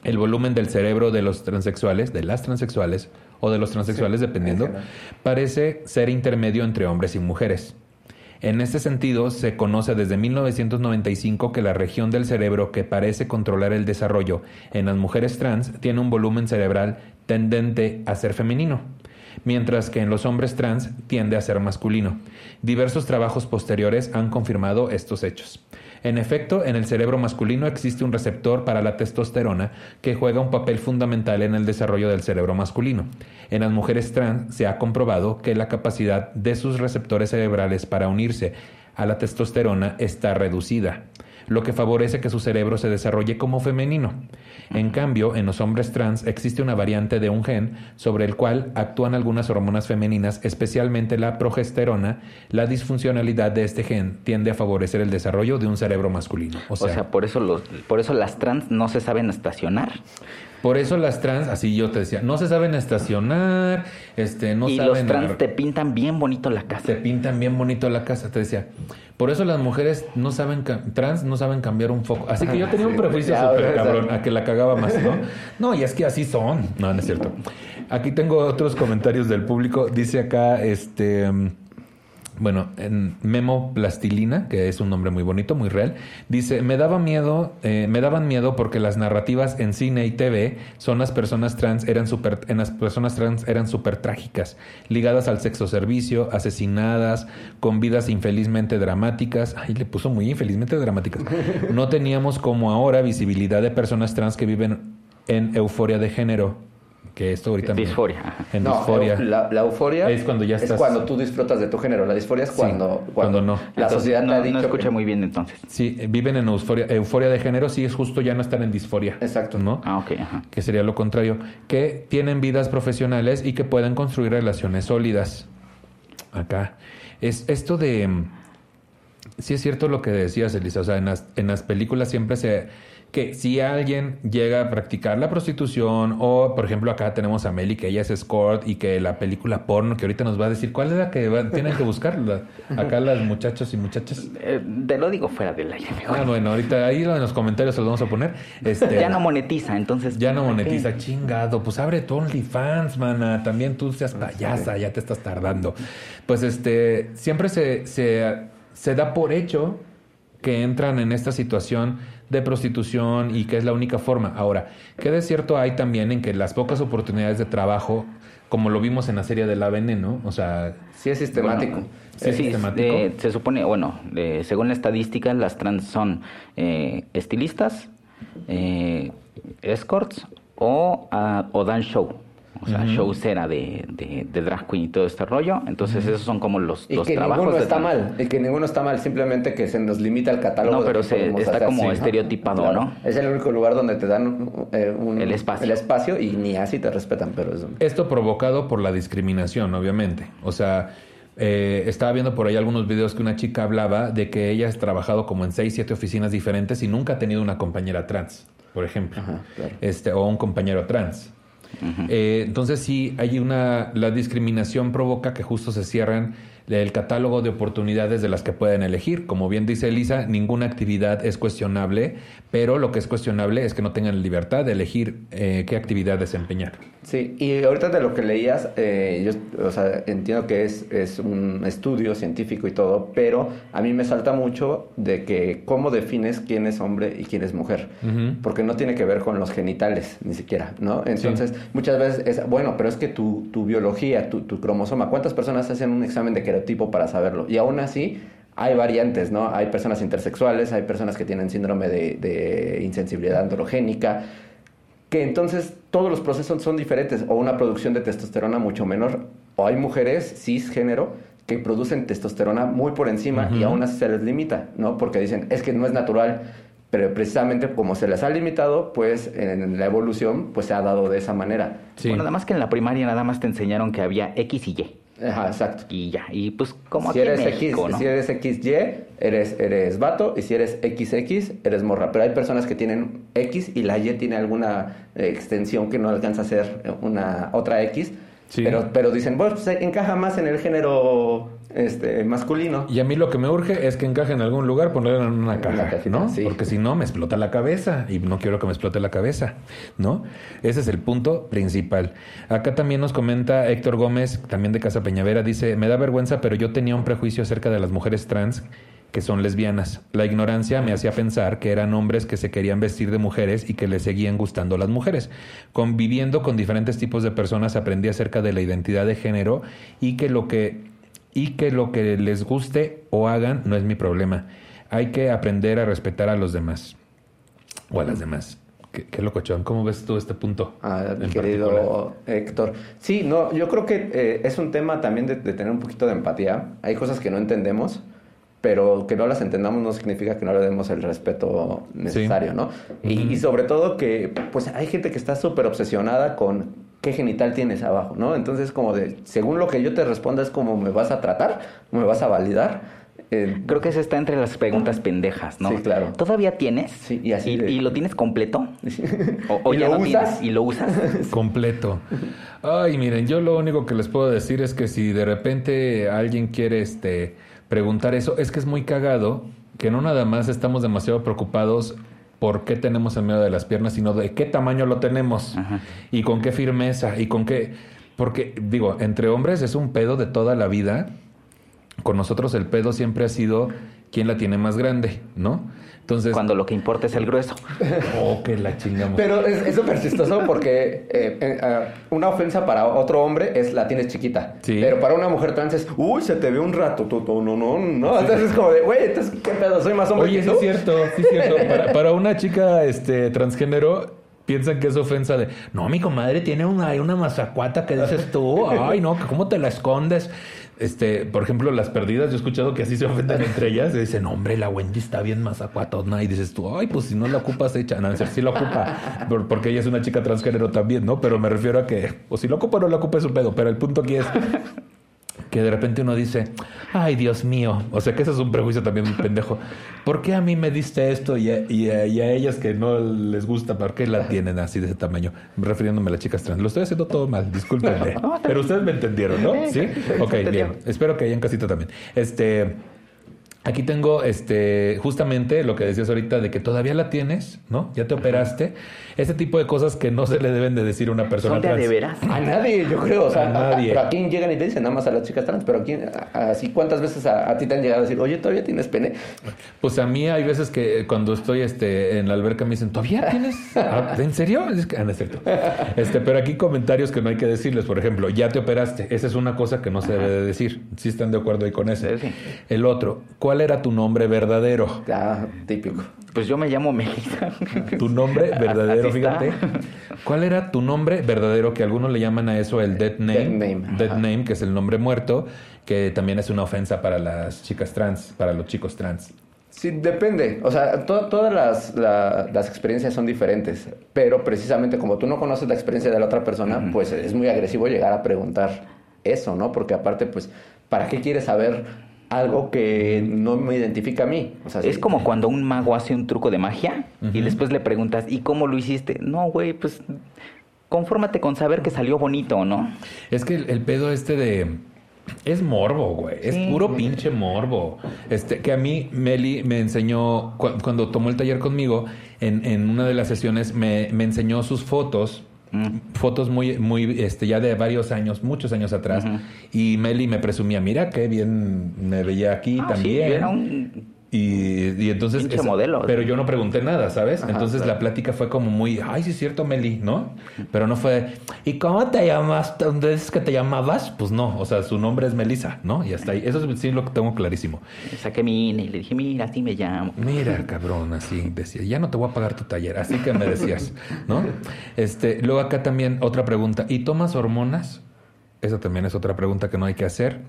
[SPEAKER 1] El volumen del cerebro de los transexuales, de las transexuales o de los transexuales,
[SPEAKER 2] Sí,
[SPEAKER 1] dependiendo, parece ser intermedio entre hombres y mujeres. En este sentido, se conoce desde 1995 que la región del cerebro que parece controlar el desarrollo en las mujeres trans tiene un volumen cerebral tendente a ser femenino, mientras que en los hombres trans tiende a ser masculino. Diversos trabajos posteriores han confirmado estos hechos. En efecto, en el cerebro masculino existe un receptor para la testosterona que juega un papel fundamental en el desarrollo del cerebro masculino. En las mujeres trans se ha comprobado que la capacidad de sus receptores cerebrales para unirse a la testosterona está reducida lo que favorece que su cerebro se desarrolle como femenino. En cambio, en los hombres trans existe una variante de un gen sobre el cual actúan algunas hormonas femeninas, especialmente la progesterona. La disfuncionalidad de este gen tiende a favorecer el desarrollo de un cerebro masculino.
[SPEAKER 3] O sea, por, eso los, por eso las trans no se saben estacionar.
[SPEAKER 1] Por eso las trans, así yo te decía, no se saben estacionar, este, no
[SPEAKER 3] y
[SPEAKER 1] saben...
[SPEAKER 3] los trans te pintan bien bonito la casa.
[SPEAKER 1] Te pintan bien bonito la casa, te decía. Por eso las mujeres no saben, trans no saben cambiar un foco. Así que yo tenía un prejuicio súper cabrón, a que la cagaba más, ¿no? No, y es que así son. No, no es cierto. Aquí tengo otros comentarios del público. Dice acá, este... Bueno, en Memo Plastilina, que es un nombre muy bonito, muy real, dice, me daba miedo, eh, me daban miedo porque las narrativas en cine y TV son las personas trans eran super, en las personas trans eran súper trágicas, ligadas al sexo servicio, asesinadas, con vidas infelizmente dramáticas. Ay, le puso muy infelizmente dramáticas. No teníamos como ahora visibilidad de personas trans que viven en euforia de género que esto ahorita
[SPEAKER 3] disforia
[SPEAKER 1] en disforia.
[SPEAKER 2] la, euforia
[SPEAKER 1] es cuando ya estás...
[SPEAKER 2] es cuando tú disfrutas de tu género. La disforia es cuando
[SPEAKER 1] cuando, no.
[SPEAKER 2] la sociedad
[SPEAKER 3] no,
[SPEAKER 2] te ha dicho
[SPEAKER 3] no escucha muy bien entonces.
[SPEAKER 1] Sí viven en euforia euforia de género sí es justo ya no están en disforia
[SPEAKER 2] exacto.
[SPEAKER 1] no
[SPEAKER 3] ah ok ajá.
[SPEAKER 1] que sería lo contrario que tienen vidas profesionales y que pueden construir relaciones sólidas. Acá. Es esto de sí es cierto lo que decías Elisa o sea en las, en las películas siempre se que si alguien llega a practicar la prostitución o, por ejemplo, acá tenemos a Meli, que ella es escort y que la película porno, que ahorita nos va a decir cuál es la que tienen que buscar acá las muchachos y muchachas.
[SPEAKER 3] Eh, te lo digo fuera del aire.
[SPEAKER 1] Ah, bueno, ahorita ahí en los comentarios se los vamos a poner. Este,
[SPEAKER 3] ya no monetiza, entonces.
[SPEAKER 1] Ya no monetiza, chingado. Pues abre tu OnlyFans, mana. También tú seas payasa, ya te estás tardando. Pues este, siempre se, se, se da por hecho que entran en esta situación de prostitución y que es la única forma. Ahora, ¿qué de cierto hay también en que las pocas oportunidades de trabajo, como lo vimos en la serie de La Veneno, o sea...
[SPEAKER 2] Sí es sistemático.
[SPEAKER 3] sí, sistemático. se supone, bueno, según la estadística, las trans son eh, estilistas, eh, escorts o, uh, o dan show o sea, showcera de, de, drag queen y todo este rollo. Entonces, esos son como los,
[SPEAKER 2] y
[SPEAKER 3] los
[SPEAKER 2] que
[SPEAKER 3] trabajos.
[SPEAKER 2] Ninguno está mal, y que ninguno está mal, simplemente que se nos limita el catálogo.
[SPEAKER 3] No, pero se, está como estereotipado, ¿no?
[SPEAKER 2] Es el único lugar donde te dan eh, un,
[SPEAKER 3] el, espacio.
[SPEAKER 2] el espacio y ni así te respetan, pero eso.
[SPEAKER 1] Esto provocado por la discriminación, obviamente. O sea, eh, estaba viendo por ahí algunos videos que una chica hablaba de que ella ha trabajado como en seis, siete oficinas diferentes y nunca ha tenido una compañera trans, por ejemplo, este, o un compañero trans. Eh, entonces sí, hay una, la discriminación provoca que justo se cierren el catálogo de oportunidades de las que pueden elegir. Como bien dice Elisa, ninguna actividad es cuestionable, pero lo que es cuestionable es que no tengan libertad de elegir eh, qué actividad desempeñar.
[SPEAKER 2] Sí, y ahorita de lo que leías, eh, yo o sea, entiendo que es, es un estudio científico y todo, pero a mí me salta mucho de que cómo defines quién es hombre y quién es mujer, porque no tiene que ver con los genitales, ni siquiera, ¿no? Entonces, muchas veces es, bueno, pero es que tu, tu biología, tu, tu cromosoma, ¿cuántas personas hacen un examen de tipo para saberlo. Y aún así, hay variantes, ¿no? Hay personas intersexuales, hay personas que tienen síndrome de, insensibilidad androgénica, que entonces todos los procesos son diferentes, o una producción de testosterona mucho menor, o hay mujeres cisgénero que producen testosterona muy por encima y aún así se les limita, ¿no? Porque dicen, es que no es natural, pero precisamente como se les ha limitado, pues en la evolución pues se ha dado de esa manera.
[SPEAKER 3] Bueno, nada más que en la primaria nada más te enseñaron que había X y Y.
[SPEAKER 2] Ajá, exacto.
[SPEAKER 3] Y ya, y pues como
[SPEAKER 2] si eres X, Si eres XY, eres, eres vato, y si eres XX, eres morra. Pero hay personas que tienen X y la Y tiene alguna extensión que no alcanza a ser una otra X,
[SPEAKER 1] Sí.
[SPEAKER 2] Pero, pero dicen, bueno, pues encaja más en el género este, masculino.
[SPEAKER 1] Y a mí lo que me urge es que encaje en algún lugar, ponerlo en una caja,
[SPEAKER 2] una cajita,
[SPEAKER 1] ¿no?
[SPEAKER 2] sí.
[SPEAKER 1] Porque si no, me explota la cabeza y no quiero que me explote la cabeza, ¿no? Ese es el punto principal. Acá también nos comenta Héctor Gómez, también de Casa Peñavera, dice, me da vergüenza, pero yo tenía un prejuicio acerca de las mujeres trans que son lesbianas. La ignorancia me hacía pensar que eran hombres que se querían vestir de mujeres y que les seguían gustando las mujeres. Conviviendo con diferentes tipos de personas aprendí acerca de la identidad de género y que lo que y que lo que les guste o hagan no es mi problema. Hay que aprender a respetar a los demás o a las demás. Qué, qué locochón. ¿Cómo ves tú este punto?
[SPEAKER 2] Ah, mi querido
[SPEAKER 1] particular?
[SPEAKER 2] Héctor. Sí, no, yo creo que eh, es un tema también de, de tener un poquito de empatía. Hay cosas que no entendemos, pero que no las entendamos no significa que no le demos el respeto necesario, ¿no? Y, y sobre todo que, pues hay gente que está súper obsesionada con qué genital tienes abajo, ¿no? Entonces, como de, según lo que yo te responda es como me vas a tratar, me vas a validar. Eh,
[SPEAKER 3] Creo que eso está entre las preguntas pendejas, ¿no?
[SPEAKER 2] Sí, claro.
[SPEAKER 3] ¿Todavía tienes?
[SPEAKER 2] Sí, y así de-
[SPEAKER 3] ¿Y lo tienes completo? ¿O, o
[SPEAKER 2] ¿Y
[SPEAKER 3] ya
[SPEAKER 2] lo
[SPEAKER 3] no tienes?
[SPEAKER 2] usas?
[SPEAKER 3] ¿Y lo usas?
[SPEAKER 1] Completo. Ay, miren, yo lo único que les puedo decir es que si de repente alguien quiere este preguntar eso, es que es muy cagado que no nada más estamos demasiado preocupados por qué tenemos en medio de las piernas, sino de qué tamaño lo tenemos
[SPEAKER 3] Ajá.
[SPEAKER 1] y con qué firmeza y con qué porque digo, entre hombres es un pedo de toda la vida. Con nosotros el pedo siempre ha sido quién la tiene más grande, ¿no? Entonces,
[SPEAKER 3] Cuando lo que importa es el grueso.
[SPEAKER 1] oh, que la chingamos.
[SPEAKER 2] Pero es súper chistoso porque eh, eh, ah, una ofensa para otro hombre es la tienes chiquita.
[SPEAKER 1] Sí.
[SPEAKER 2] Pero para una mujer trans es, uy, se te ve un rato, tu, tu, no, no, no. Entonces es como de, güey, entonces, ¿qué pedo? Soy más hombre
[SPEAKER 1] Oye,
[SPEAKER 2] que
[SPEAKER 1] sí
[SPEAKER 2] tú.
[SPEAKER 1] es cierto, sí es cierto. Para, para una chica este, transgénero, piensan que es ofensa de, no, mi comadre tiene una, una mazacuata que dices tú, ay, no, que ¿cómo te la escondes? Este, por ejemplo, las perdidas, yo he escuchado que así se ofenden entre ellas, y dicen, hombre, la Wendy está bien mazacuatona, y dices tú, ay, pues si no la ocupas, echa, no, sí la ocupa, por- porque ella es una chica transgénero también, ¿no? Pero me refiero a que, o si la ocupa o no la ocupa es un pedo, pero el punto aquí es que de repente uno dice, ay Dios mío, o sea que ese es un prejuicio también muy pendejo. ¿Por qué a mí me diste esto y a, y a- y a ellas que no les gusta, por qué la tienen así de ese tamaño? Refiriéndome a las chicas trans. Lo estoy haciendo todo mal, discúlpenme. Pero ustedes me entendieron, ¿no? Sí. Ok, bien. Espero que hayan casita también. Este. Aquí tengo este justamente lo que decías ahorita de que todavía la tienes, ¿no? Ya te operaste. Ese tipo de cosas que no se le deben de decir a una persona
[SPEAKER 3] ¿Son de a
[SPEAKER 1] trans.
[SPEAKER 3] de veras?
[SPEAKER 2] A nadie, yo creo. O sea,
[SPEAKER 1] A nadie.
[SPEAKER 2] pero a quién llegan y te dicen nada más a las chicas trans, pero a quién, así cuántas veces a, a ti te han llegado a decir, oye, todavía tienes pene.
[SPEAKER 1] Pues a mí hay veces que cuando estoy este, en la alberca me dicen, ¿todavía tienes? Ah, ¿En serio? Es que, ah, no es cierto. Este, pero aquí comentarios que no hay que decirles. Por ejemplo, ya te operaste. Esa es una cosa que no se debe de decir. Si están de acuerdo ahí con eso.
[SPEAKER 3] Sí, sí.
[SPEAKER 1] El otro, ¿cuál era tu nombre verdadero?
[SPEAKER 2] Ya, típico.
[SPEAKER 3] Pues yo me llamo Melissa.
[SPEAKER 1] Tu nombre verdadero, fíjate. ¿Cuál era tu nombre verdadero? Que algunos le llaman a eso el dead name.
[SPEAKER 2] Dead name,
[SPEAKER 1] Dead
[SPEAKER 2] ajá.
[SPEAKER 1] name, que es el nombre muerto, que también es una ofensa para las chicas trans, para los chicos trans.
[SPEAKER 2] Sí, depende. O sea, to- todas las, la- las experiencias son diferentes, pero precisamente como tú no conoces la experiencia de la otra persona, pues es muy agresivo llegar a preguntar eso, ¿no? Porque aparte, pues, ¿para qué quieres saber algo que no me identifica a mí? O sea,
[SPEAKER 3] Es
[SPEAKER 2] sí.
[SPEAKER 3] como cuando un mago hace un truco de magia y después le preguntas, ¿y cómo lo hiciste? No, güey, pues confórmate con saber que salió bonito, ¿no?
[SPEAKER 1] Es que el, el pedo este de... Es morbo, güey. Es puro pinche morbo. Este, que a mí Meli me enseñó, cu- cuando tomó el taller conmigo, en, en una de las sesiones me, me enseñó sus fotos.
[SPEAKER 3] Mm.
[SPEAKER 1] Fotos muy, muy, este, ya de varios años, muchos años atrás. Y Meli me presumía, mira qué bien me veía aquí
[SPEAKER 3] Ah,
[SPEAKER 1] también.
[SPEAKER 3] era un
[SPEAKER 1] Y, y entonces... Esa-
[SPEAKER 3] modelo.
[SPEAKER 1] Pero yo no pregunté nada, ¿sabes?
[SPEAKER 2] Ajá,
[SPEAKER 1] entonces
[SPEAKER 2] claro.
[SPEAKER 1] la plática fue como muy, ay, sí es cierto, Meli, ¿no? Pero no fue, ¿y cómo te llamas? ¿Dónde dices que te llamabas? Pues no, o sea, su nombre es Melissa, ¿no? Y hasta ahí. Eso sí lo tengo clarísimo.
[SPEAKER 3] Saqué mi INE y le dije, mira, así me llamo.
[SPEAKER 1] Mira, cabrón, así decía, ya no te voy a pagar tu taller, así que me decías, ¿no? Este, luego acá también otra pregunta, ¿y tomas hormonas? Esa también es otra pregunta que no hay que hacer.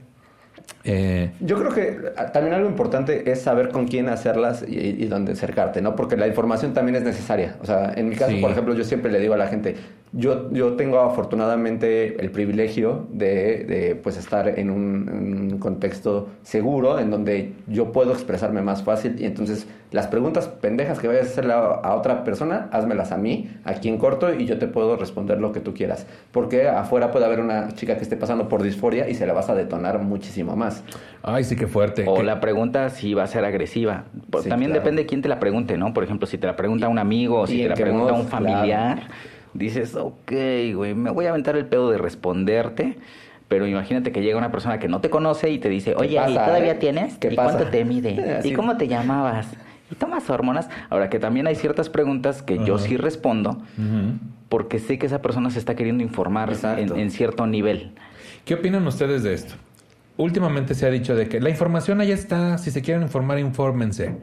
[SPEAKER 1] Eh,
[SPEAKER 2] Yo creo que también algo importante es saber con quién hacerlas y, y dónde acercarte, ¿no? Porque la información también es necesaria. O sea, en mi caso,
[SPEAKER 1] Sí.
[SPEAKER 2] por ejemplo, yo siempre le digo a la gente, yo, yo tengo afortunadamente el privilegio de, de, pues estar en un, en un contexto seguro, en donde yo puedo expresarme más fácil y entonces Las preguntas pendejas que vayas a hacerle a, a otra persona, házmelas a mí, aquí en corto, y yo te puedo responder lo que tú quieras. Porque afuera puede haber una chica que esté pasando por disforia y se la vas a detonar muchísimo más.
[SPEAKER 1] Ay, sí, qué fuerte.
[SPEAKER 3] O la pregunta si va a ser agresiva. Pues
[SPEAKER 2] Sí,
[SPEAKER 3] también
[SPEAKER 2] claro.
[SPEAKER 3] depende de quién te la pregunte, ¿no? Por ejemplo, si te la pregunta un amigo o si te la pregunta
[SPEAKER 2] modo,
[SPEAKER 3] un familiar, dices, ok, güey, me voy a aventar el pedo de responderte. Pero imagínate que llega una persona que no te conoce y te dice, oye, ¿y todavía
[SPEAKER 2] eh?
[SPEAKER 3] tienes?
[SPEAKER 2] ¿Qué
[SPEAKER 3] ¿Y
[SPEAKER 2] pasa?
[SPEAKER 3] cuánto te mide? ¿Y cómo te llamabas? ¿Y tomas hormonas? Ahora que también hay ciertas preguntas que yo sí respondo porque sé que esa persona se está queriendo informar en, en cierto nivel.
[SPEAKER 1] ¿Qué opinan ustedes de esto? Últimamente se ha dicho de que la información ahí está, si se quieren informar, infórmense.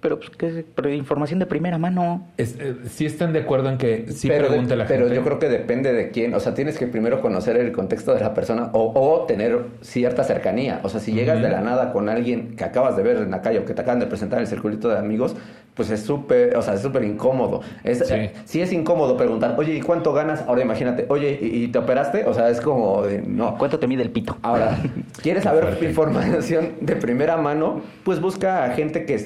[SPEAKER 3] Pero, pues, ¿qué? pero información de primera mano.
[SPEAKER 1] Es, eh, sí están de acuerdo en que sí
[SPEAKER 2] pero,
[SPEAKER 1] pregunte la
[SPEAKER 2] pero
[SPEAKER 1] gente.
[SPEAKER 2] yo creo que depende de quién. O sea, tienes que primero conocer el contexto de la persona o, o tener cierta cercanía. O sea, si llegas de la nada con alguien que acabas de ver en la calle o que te acaban de presentar en el circulito de amigos, pues es súper, o sea, es súper incómodo. Es,
[SPEAKER 1] Sí.
[SPEAKER 2] eh, sí es incómodo preguntar, oye, ¿y cuánto ganas? Ahora imagínate, oye, ¿y, y te operaste? O sea, es como, de, no.
[SPEAKER 3] ¿Cuánto te mide el pito?
[SPEAKER 2] Ahora, ¿quieres saber información de primera mano? Pues busca a gente que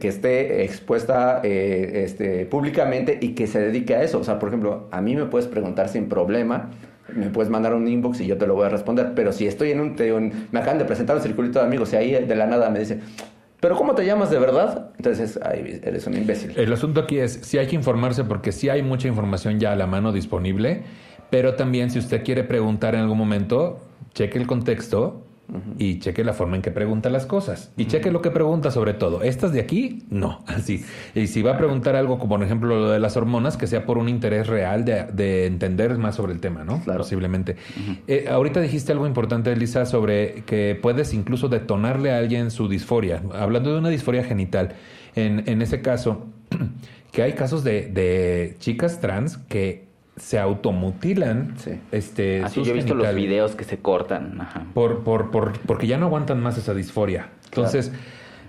[SPEAKER 2] que esté expuesta eh, este, públicamente y que se dedique a eso. O sea, por ejemplo, a mí me puedes preguntar sin problema. Me puedes mandar un inbox y yo te lo voy a responder. Pero si estoy en un... te- me acaban de presentar un circulito de amigos y ahí de la nada me dice... ¿Pero cómo te llamas de verdad? Entonces, ay, eres un imbécil.
[SPEAKER 1] El asunto aquí es, sí hay que informarse porque sí hay mucha información ya a la mano disponible, pero también si usted quiere preguntar en algún momento, cheque el contexto y cheque la forma en que pregunta las cosas. Y cheque lo que pregunta sobre todo. Estas de aquí, no, así. Y si va a preguntar algo como por ejemplo lo de las hormonas, que sea por un interés real de, de entender más sobre el tema, ¿no?
[SPEAKER 2] Claro.
[SPEAKER 1] Posiblemente. Eh, ahorita dijiste algo importante, Elisa, sobre que puedes incluso detonarle a alguien su disforia. Hablando de una disforia genital. En, en ese caso, que hay casos de, de chicas trans que se automutilan
[SPEAKER 2] Sí.
[SPEAKER 1] este,
[SPEAKER 3] Así
[SPEAKER 1] sus
[SPEAKER 3] yo he visto los videos que se cortan. Ajá.
[SPEAKER 1] por, por, por, porque ya no aguantan más esa disforia. Entonces,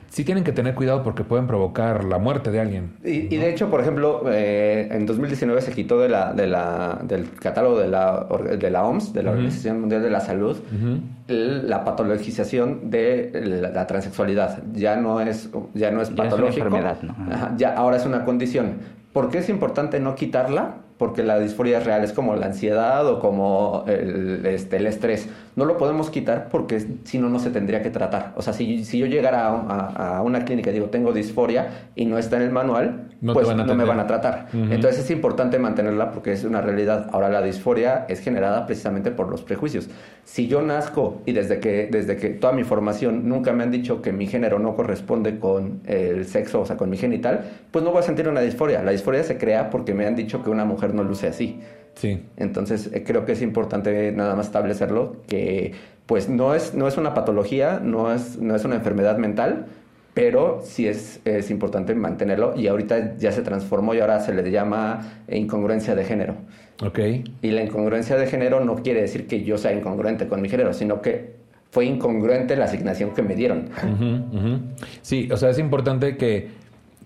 [SPEAKER 1] sí tienen que tener cuidado porque pueden provocar la muerte de alguien.
[SPEAKER 2] Y, y de hecho, por ejemplo, eh, en 2019 se quitó de la, de la, del catálogo de la, de la OMS, de la. Organización Mundial de la Salud, el- la patologización de la, la transexualidad. Ya no es, ya no es
[SPEAKER 3] Ya es una enfermedad, ¿no?
[SPEAKER 2] Ajá, ya, ahora es una condición. ¿Por qué es importante no quitarla? Porque la disforia es real, es como la ansiedad o como el, este, el estrés. No lo podemos quitar porque si no, no se tendría que tratar. O sea, si, si yo llegara a, a- a una clínica y digo, tengo disforia y no está en el manual,
[SPEAKER 1] No
[SPEAKER 2] pues no me van a tratar.
[SPEAKER 1] Ujú.
[SPEAKER 2] Entonces es importante mantenerla porque es una realidad. Ahora la disforia es generada precisamente por los prejuicios. Si yo nazco y desde que, desde que toda mi formación nunca me han dicho que mi género no corresponde con el sexo, o sea, con mi genital, pues no voy a sentir una disforia. La disforia se crea porque me han dicho que una mujer no luce así.
[SPEAKER 1] Sí.
[SPEAKER 2] Entonces eh, creo que es importante nada más establecerlo, que pues no es, no es una patología, no es, no es una enfermedad mental, pero sí es, es importante mantenerlo y ahorita ya se transformó y ahora se le llama incongruencia de género.
[SPEAKER 1] Ok.
[SPEAKER 2] Y la incongruencia de género no quiere decir que yo sea incongruente con mi género, sino que fue incongruente la asignación que me dieron.
[SPEAKER 1] Sí, o sea, es importante que,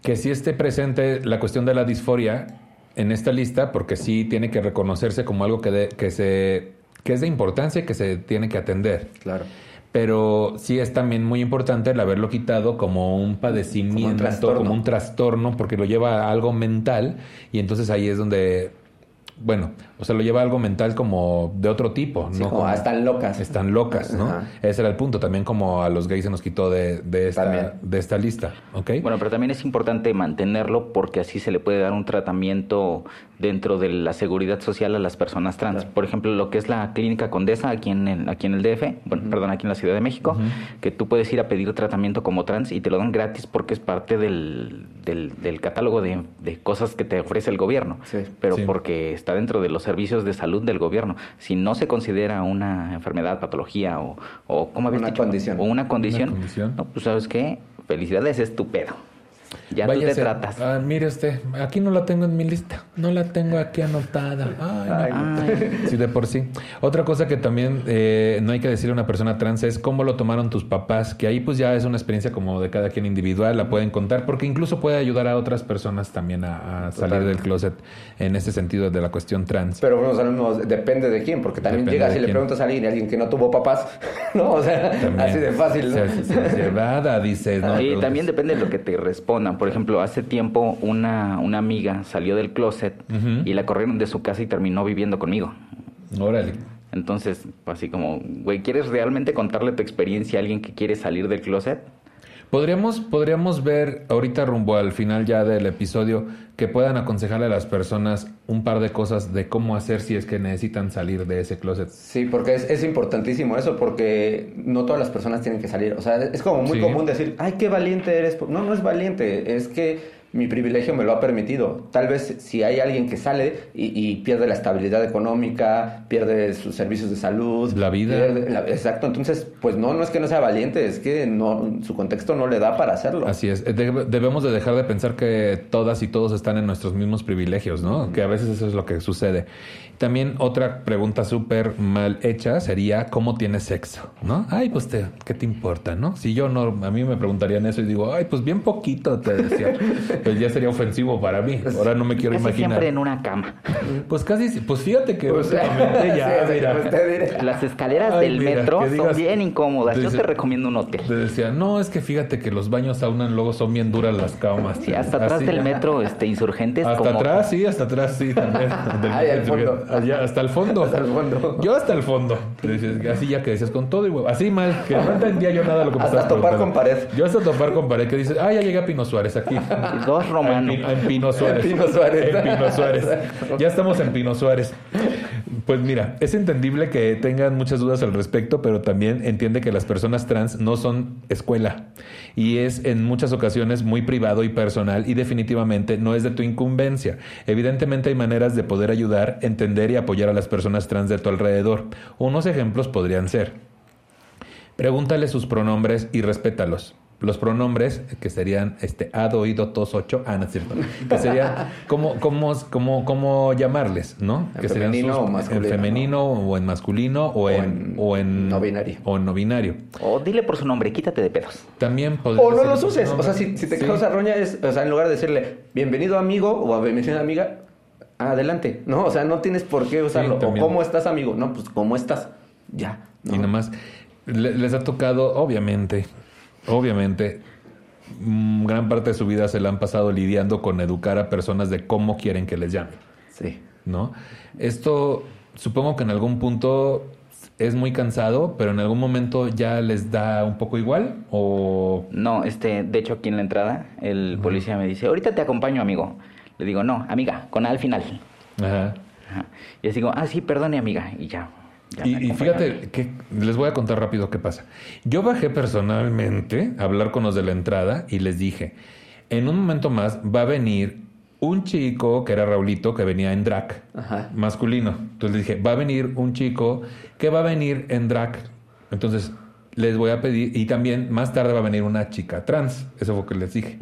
[SPEAKER 1] que sí esté presente la cuestión de la disforia en esta lista, porque sí tiene que reconocerse como algo que, de- que, se, que es de importancia y que se tiene que atender.
[SPEAKER 2] Claro.
[SPEAKER 1] Pero sí es también muy importante el haberlo quitado como un padecimiento, como un
[SPEAKER 2] trastorno.
[SPEAKER 1] trastorno, porque lo lleva a algo mental y entonces ahí es donde, bueno, o sea, lo lleva a algo mental como de otro tipo,
[SPEAKER 2] Sí,
[SPEAKER 1] ¿no?
[SPEAKER 2] como, ah, están locas.
[SPEAKER 1] Están locas, ¿no?
[SPEAKER 2] Ajá.
[SPEAKER 1] Ese era el punto, también como a los gays se nos quitó de, de, esta, de esta lista, ¿ok?
[SPEAKER 3] Bueno, pero también es importante mantenerlo porque así se le puede dar un tratamiento dentro de la seguridad social a las personas trans.
[SPEAKER 2] Claro.
[SPEAKER 3] Por ejemplo, lo que es la clínica Condesa aquí en el, aquí en el DF, bueno, perdón, aquí en la Ciudad de México, que tú puedes ir a pedir tratamiento como trans y te lo dan gratis porque es parte del, del, del catálogo de, de cosas que te ofrece el gobierno.
[SPEAKER 2] Sí.
[SPEAKER 3] Pero
[SPEAKER 1] Sí.
[SPEAKER 3] porque está dentro de los servicios de salud del gobierno. Si no se considera una enfermedad, patología o, o ¿cómo habías
[SPEAKER 2] Una
[SPEAKER 3] dicho?
[SPEAKER 2] condición.
[SPEAKER 3] O una condición,
[SPEAKER 1] Una condición.
[SPEAKER 3] no, pues sabes qué, felicidades, es tu pedo. Ya tú te
[SPEAKER 1] Váyase.
[SPEAKER 3] tratas.
[SPEAKER 1] Ah, mire usted, aquí no la tengo en mi lista, no la tengo aquí anotada. Ay, no.
[SPEAKER 3] Ay.
[SPEAKER 1] Sí, de por sí. Otra cosa que también eh, no hay que decirle a una persona trans es cómo lo tomaron tus papás, que ahí pues ya es una experiencia como de cada quien individual, la pueden contar, porque incluso puede ayudar a otras personas también a, a salir del closet en ese sentido de la cuestión trans.
[SPEAKER 2] Pero bueno, o sea, no, depende de quién, porque también
[SPEAKER 1] Depende
[SPEAKER 2] llegas y le
[SPEAKER 1] quién.
[SPEAKER 2] preguntas a alguien, y alguien que no tuvo papás, ¿no? O sea,
[SPEAKER 1] También.
[SPEAKER 2] así de fácil, ¿no?
[SPEAKER 1] Se- se- se- llevada, dices, ¿no?
[SPEAKER 3] y
[SPEAKER 1] Preguntas.
[SPEAKER 3] también depende de lo que te responda onda. Por ejemplo, hace tiempo una, una amiga salió del closet y la corrieron de su casa y terminó viviendo conmigo.
[SPEAKER 1] Órale.
[SPEAKER 3] Entonces, así como, güey, ¿quieres realmente contarle tu experiencia a alguien que quiere salir del closet?
[SPEAKER 1] Podríamos, podríamos ver ahorita rumbo al final ya del episodio que puedan aconsejarle a las personas un par de cosas de cómo hacer si es que necesitan salir de ese closet.
[SPEAKER 2] Sí, porque es, es importantísimo eso, porque no todas las personas tienen que salir. O sea, es como muy
[SPEAKER 1] Sí.
[SPEAKER 2] común decir, ay, qué valiente eres. No, no es valiente, es que mi privilegio me lo ha permitido. Tal vez si hay alguien que sale y, y pierde la estabilidad económica, pierde sus servicios de salud.
[SPEAKER 1] La vida.
[SPEAKER 2] pierde la- exacto, entonces, pues no, no es que no sea valiente, es que no, su contexto no le da para hacerlo.
[SPEAKER 1] Así es. Debe- debemos de dejar de pensar que todas y todos están en nuestros mismos privilegios, ¿no? Que a veces eso es lo que sucede. También otra pregunta súper mal hecha sería ¿cómo tienes sexo? ¿No? Ay, pues te, ¿qué te importa, no? Si yo no, a mí me preguntarían eso y digo, ay, pues bien poquito te decía. pues ya sería ofensivo para mí. Ahora no me quiero
[SPEAKER 3] Casi
[SPEAKER 1] imaginar.
[SPEAKER 3] siempre en una cama.
[SPEAKER 1] Pues casi, sí. pues fíjate que
[SPEAKER 2] Pues,
[SPEAKER 1] últimamente ya,
[SPEAKER 2] sí, sí,
[SPEAKER 1] mira,
[SPEAKER 2] pues.
[SPEAKER 3] Las escaleras
[SPEAKER 1] Ay,
[SPEAKER 3] del
[SPEAKER 1] mira,
[SPEAKER 3] metro
[SPEAKER 1] digas-
[SPEAKER 3] son bien incómodas. Yo te recomiendo un hotel.
[SPEAKER 1] te decía, no, es que fíjate que los baños saunan luego son bien duras las camas.
[SPEAKER 3] Sí, hasta atrás
[SPEAKER 1] Así.
[SPEAKER 3] del metro este, Insurgentes.
[SPEAKER 1] Hasta
[SPEAKER 3] como...
[SPEAKER 1] atrás, sí, hasta atrás, sí, también. Del-
[SPEAKER 2] Ay, al fondo.
[SPEAKER 1] Allá, hasta el fondo.
[SPEAKER 2] Hasta el fondo.
[SPEAKER 1] Yo hasta el fondo. Así ya que decías con todo y huevo. Así mal, que no entendía yo nada de lo que
[SPEAKER 2] Hasta topar con pared.
[SPEAKER 1] Yo hasta topar con pared, que dices, ah, ya llegué a Pino Suárez aquí.
[SPEAKER 3] Y dos romanos.
[SPEAKER 1] En, Pi- en Pino Suárez.
[SPEAKER 2] En Pino Suárez.
[SPEAKER 1] En Pino Suárez. Ya estamos en Pino Suárez. Pues mira, es entendible que tengan muchas dudas al respecto, pero también entiende que las personas trans no son escuela y es en muchas ocasiones muy privado y personal y definitivamente no es de tu incumbencia. Evidentemente hay maneras de poder ayudar, entender y apoyar a las personas trans de tu alrededor. Unos ejemplos podrían ser Pregúntale sus pronombres y respétalos. Los pronombres, que serían este ado, oído, tos, ocho, ah, no es cierto. Que serían, ¿cómo, cómo, cómo, cómo llamarles, no?
[SPEAKER 2] En
[SPEAKER 1] que serían
[SPEAKER 2] femenino o masculino,
[SPEAKER 1] En femenino o en masculino o, en,
[SPEAKER 2] en
[SPEAKER 1] o en
[SPEAKER 2] no binario.
[SPEAKER 1] O en no binario.
[SPEAKER 3] O dile por su nombre, quítate de pedos.
[SPEAKER 1] También podría
[SPEAKER 2] O no los uses. O sea, si, si te
[SPEAKER 1] Sí.
[SPEAKER 2] causa roña, es, o sea, en lugar de decirle bienvenido amigo o bienvenida amiga, adelante. No, o sea, no tienes por qué usarlo. o cómo estás, amigo. No, pues cómo estás. Ya. ¿no?
[SPEAKER 1] Y nomás le- les ha tocado, obviamente, obviamente, mm, gran parte de su vida se la han pasado lidiando con educar a personas de cómo quieren que les llamen.
[SPEAKER 2] Sí.
[SPEAKER 1] ¿no? Esto supongo que en algún punto es muy cansado, pero en algún momento ya les da un poco igual o
[SPEAKER 3] No, este, de hecho aquí en la entrada el policía me dice, ahorita te acompaño, amigo. Le digo, no, amiga, con A al final.
[SPEAKER 1] Ajá.
[SPEAKER 3] Ajá. Y así digo, ah, sí, perdone, amiga. Y ya.
[SPEAKER 1] Y, fíjate que les voy a contar rápido qué pasa. Yo bajé personalmente a hablar con los de la entrada y les dije, en un momento más va a venir un chico que era Raulito que venía en drag
[SPEAKER 2] Ajá.
[SPEAKER 1] masculino. Entonces les dije, va a venir un chico que va a venir en drag. Entonces les voy a pedir, y también más tarde va a venir una chica trans. Eso fue lo que les dije.